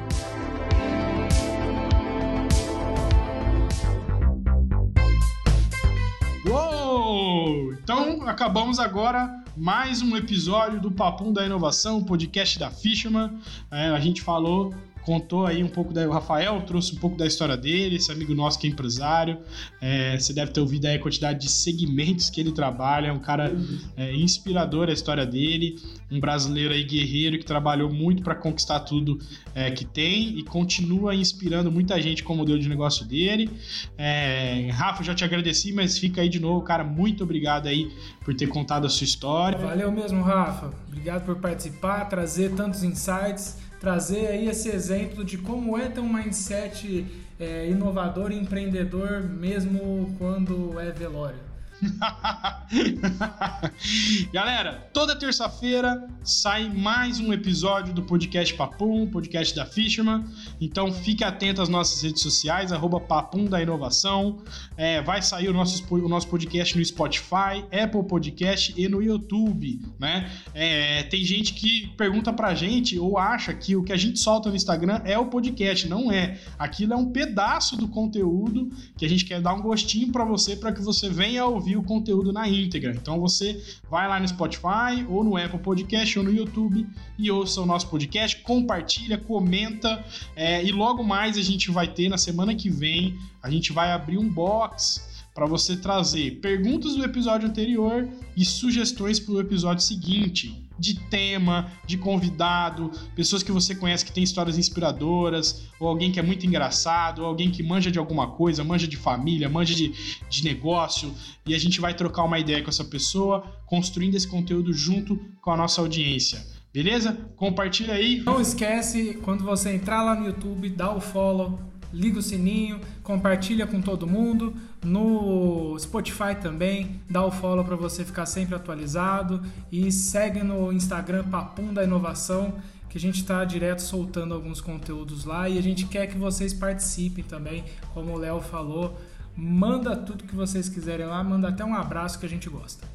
Uou! Então, acabamos agora mais um episódio do Papum da Inovação, podcast da Fisherman. É, a gente falou contou aí um pouco da. O Rafael trouxe um pouco da história dele, esse amigo nosso que é empresário. É, você deve ter ouvido aí a quantidade de segmentos que ele trabalha. É um cara é, inspirador a história dele. Um brasileiro aí guerreiro que trabalhou muito para conquistar tudo é, que tem e continua inspirando muita gente com o modelo de negócio dele. É, Rafa, já te agradeci, mas fica aí de novo, cara. Muito obrigado aí por ter contado a sua história. Valeu mesmo, Rafa. Obrigado por participar, trazer tantos insights trazer aí esse exemplo de como é ter um mindset é, inovador e empreendedor mesmo quando é velório. (laughs) Galera, toda terça-feira sai mais um episódio do podcast Papum, podcast da Fisherman. Então fique atento às nossas redes sociais, arroba Papum da Inovação. É, vai sair o nosso, o nosso podcast no Spotify, Apple Podcast e no YouTube. Né? É, tem gente que pergunta pra gente ou acha que o que a gente solta no Instagram é o podcast. Não é. Aquilo é um pedaço do conteúdo que a gente quer dar um gostinho para você, para que você venha ouvir ouvir o conteúdo na íntegra. Então você vai lá no Spotify ou no Apple Podcast ou no YouTube e ouça o nosso podcast, compartilha, comenta é, e logo mais a gente vai ter na semana que vem a gente vai abrir um box para você trazer perguntas do episódio anterior e sugestões para o episódio seguinte de tema, de convidado, pessoas que você conhece que tem histórias inspiradoras, ou alguém que é muito engraçado, ou alguém que manja de alguma coisa, manja de família, manja de, de negócio, e a gente vai trocar uma ideia com essa pessoa, construindo esse conteúdo junto com a nossa audiência. Beleza? Compartilha aí. Não esquece, quando você entrar lá no YouTube, dá o follow, liga o sininho, compartilha com todo mundo. No Spotify também, dá o follow para você ficar sempre atualizado e segue no Instagram Papum da Inovação, que a gente está direto soltando alguns conteúdos lá e a gente quer que vocês participem também, como o Léo falou. Manda tudo que vocês quiserem lá, manda até um abraço que a gente gosta.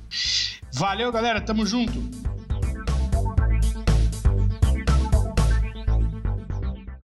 Valeu, galera, tamo junto.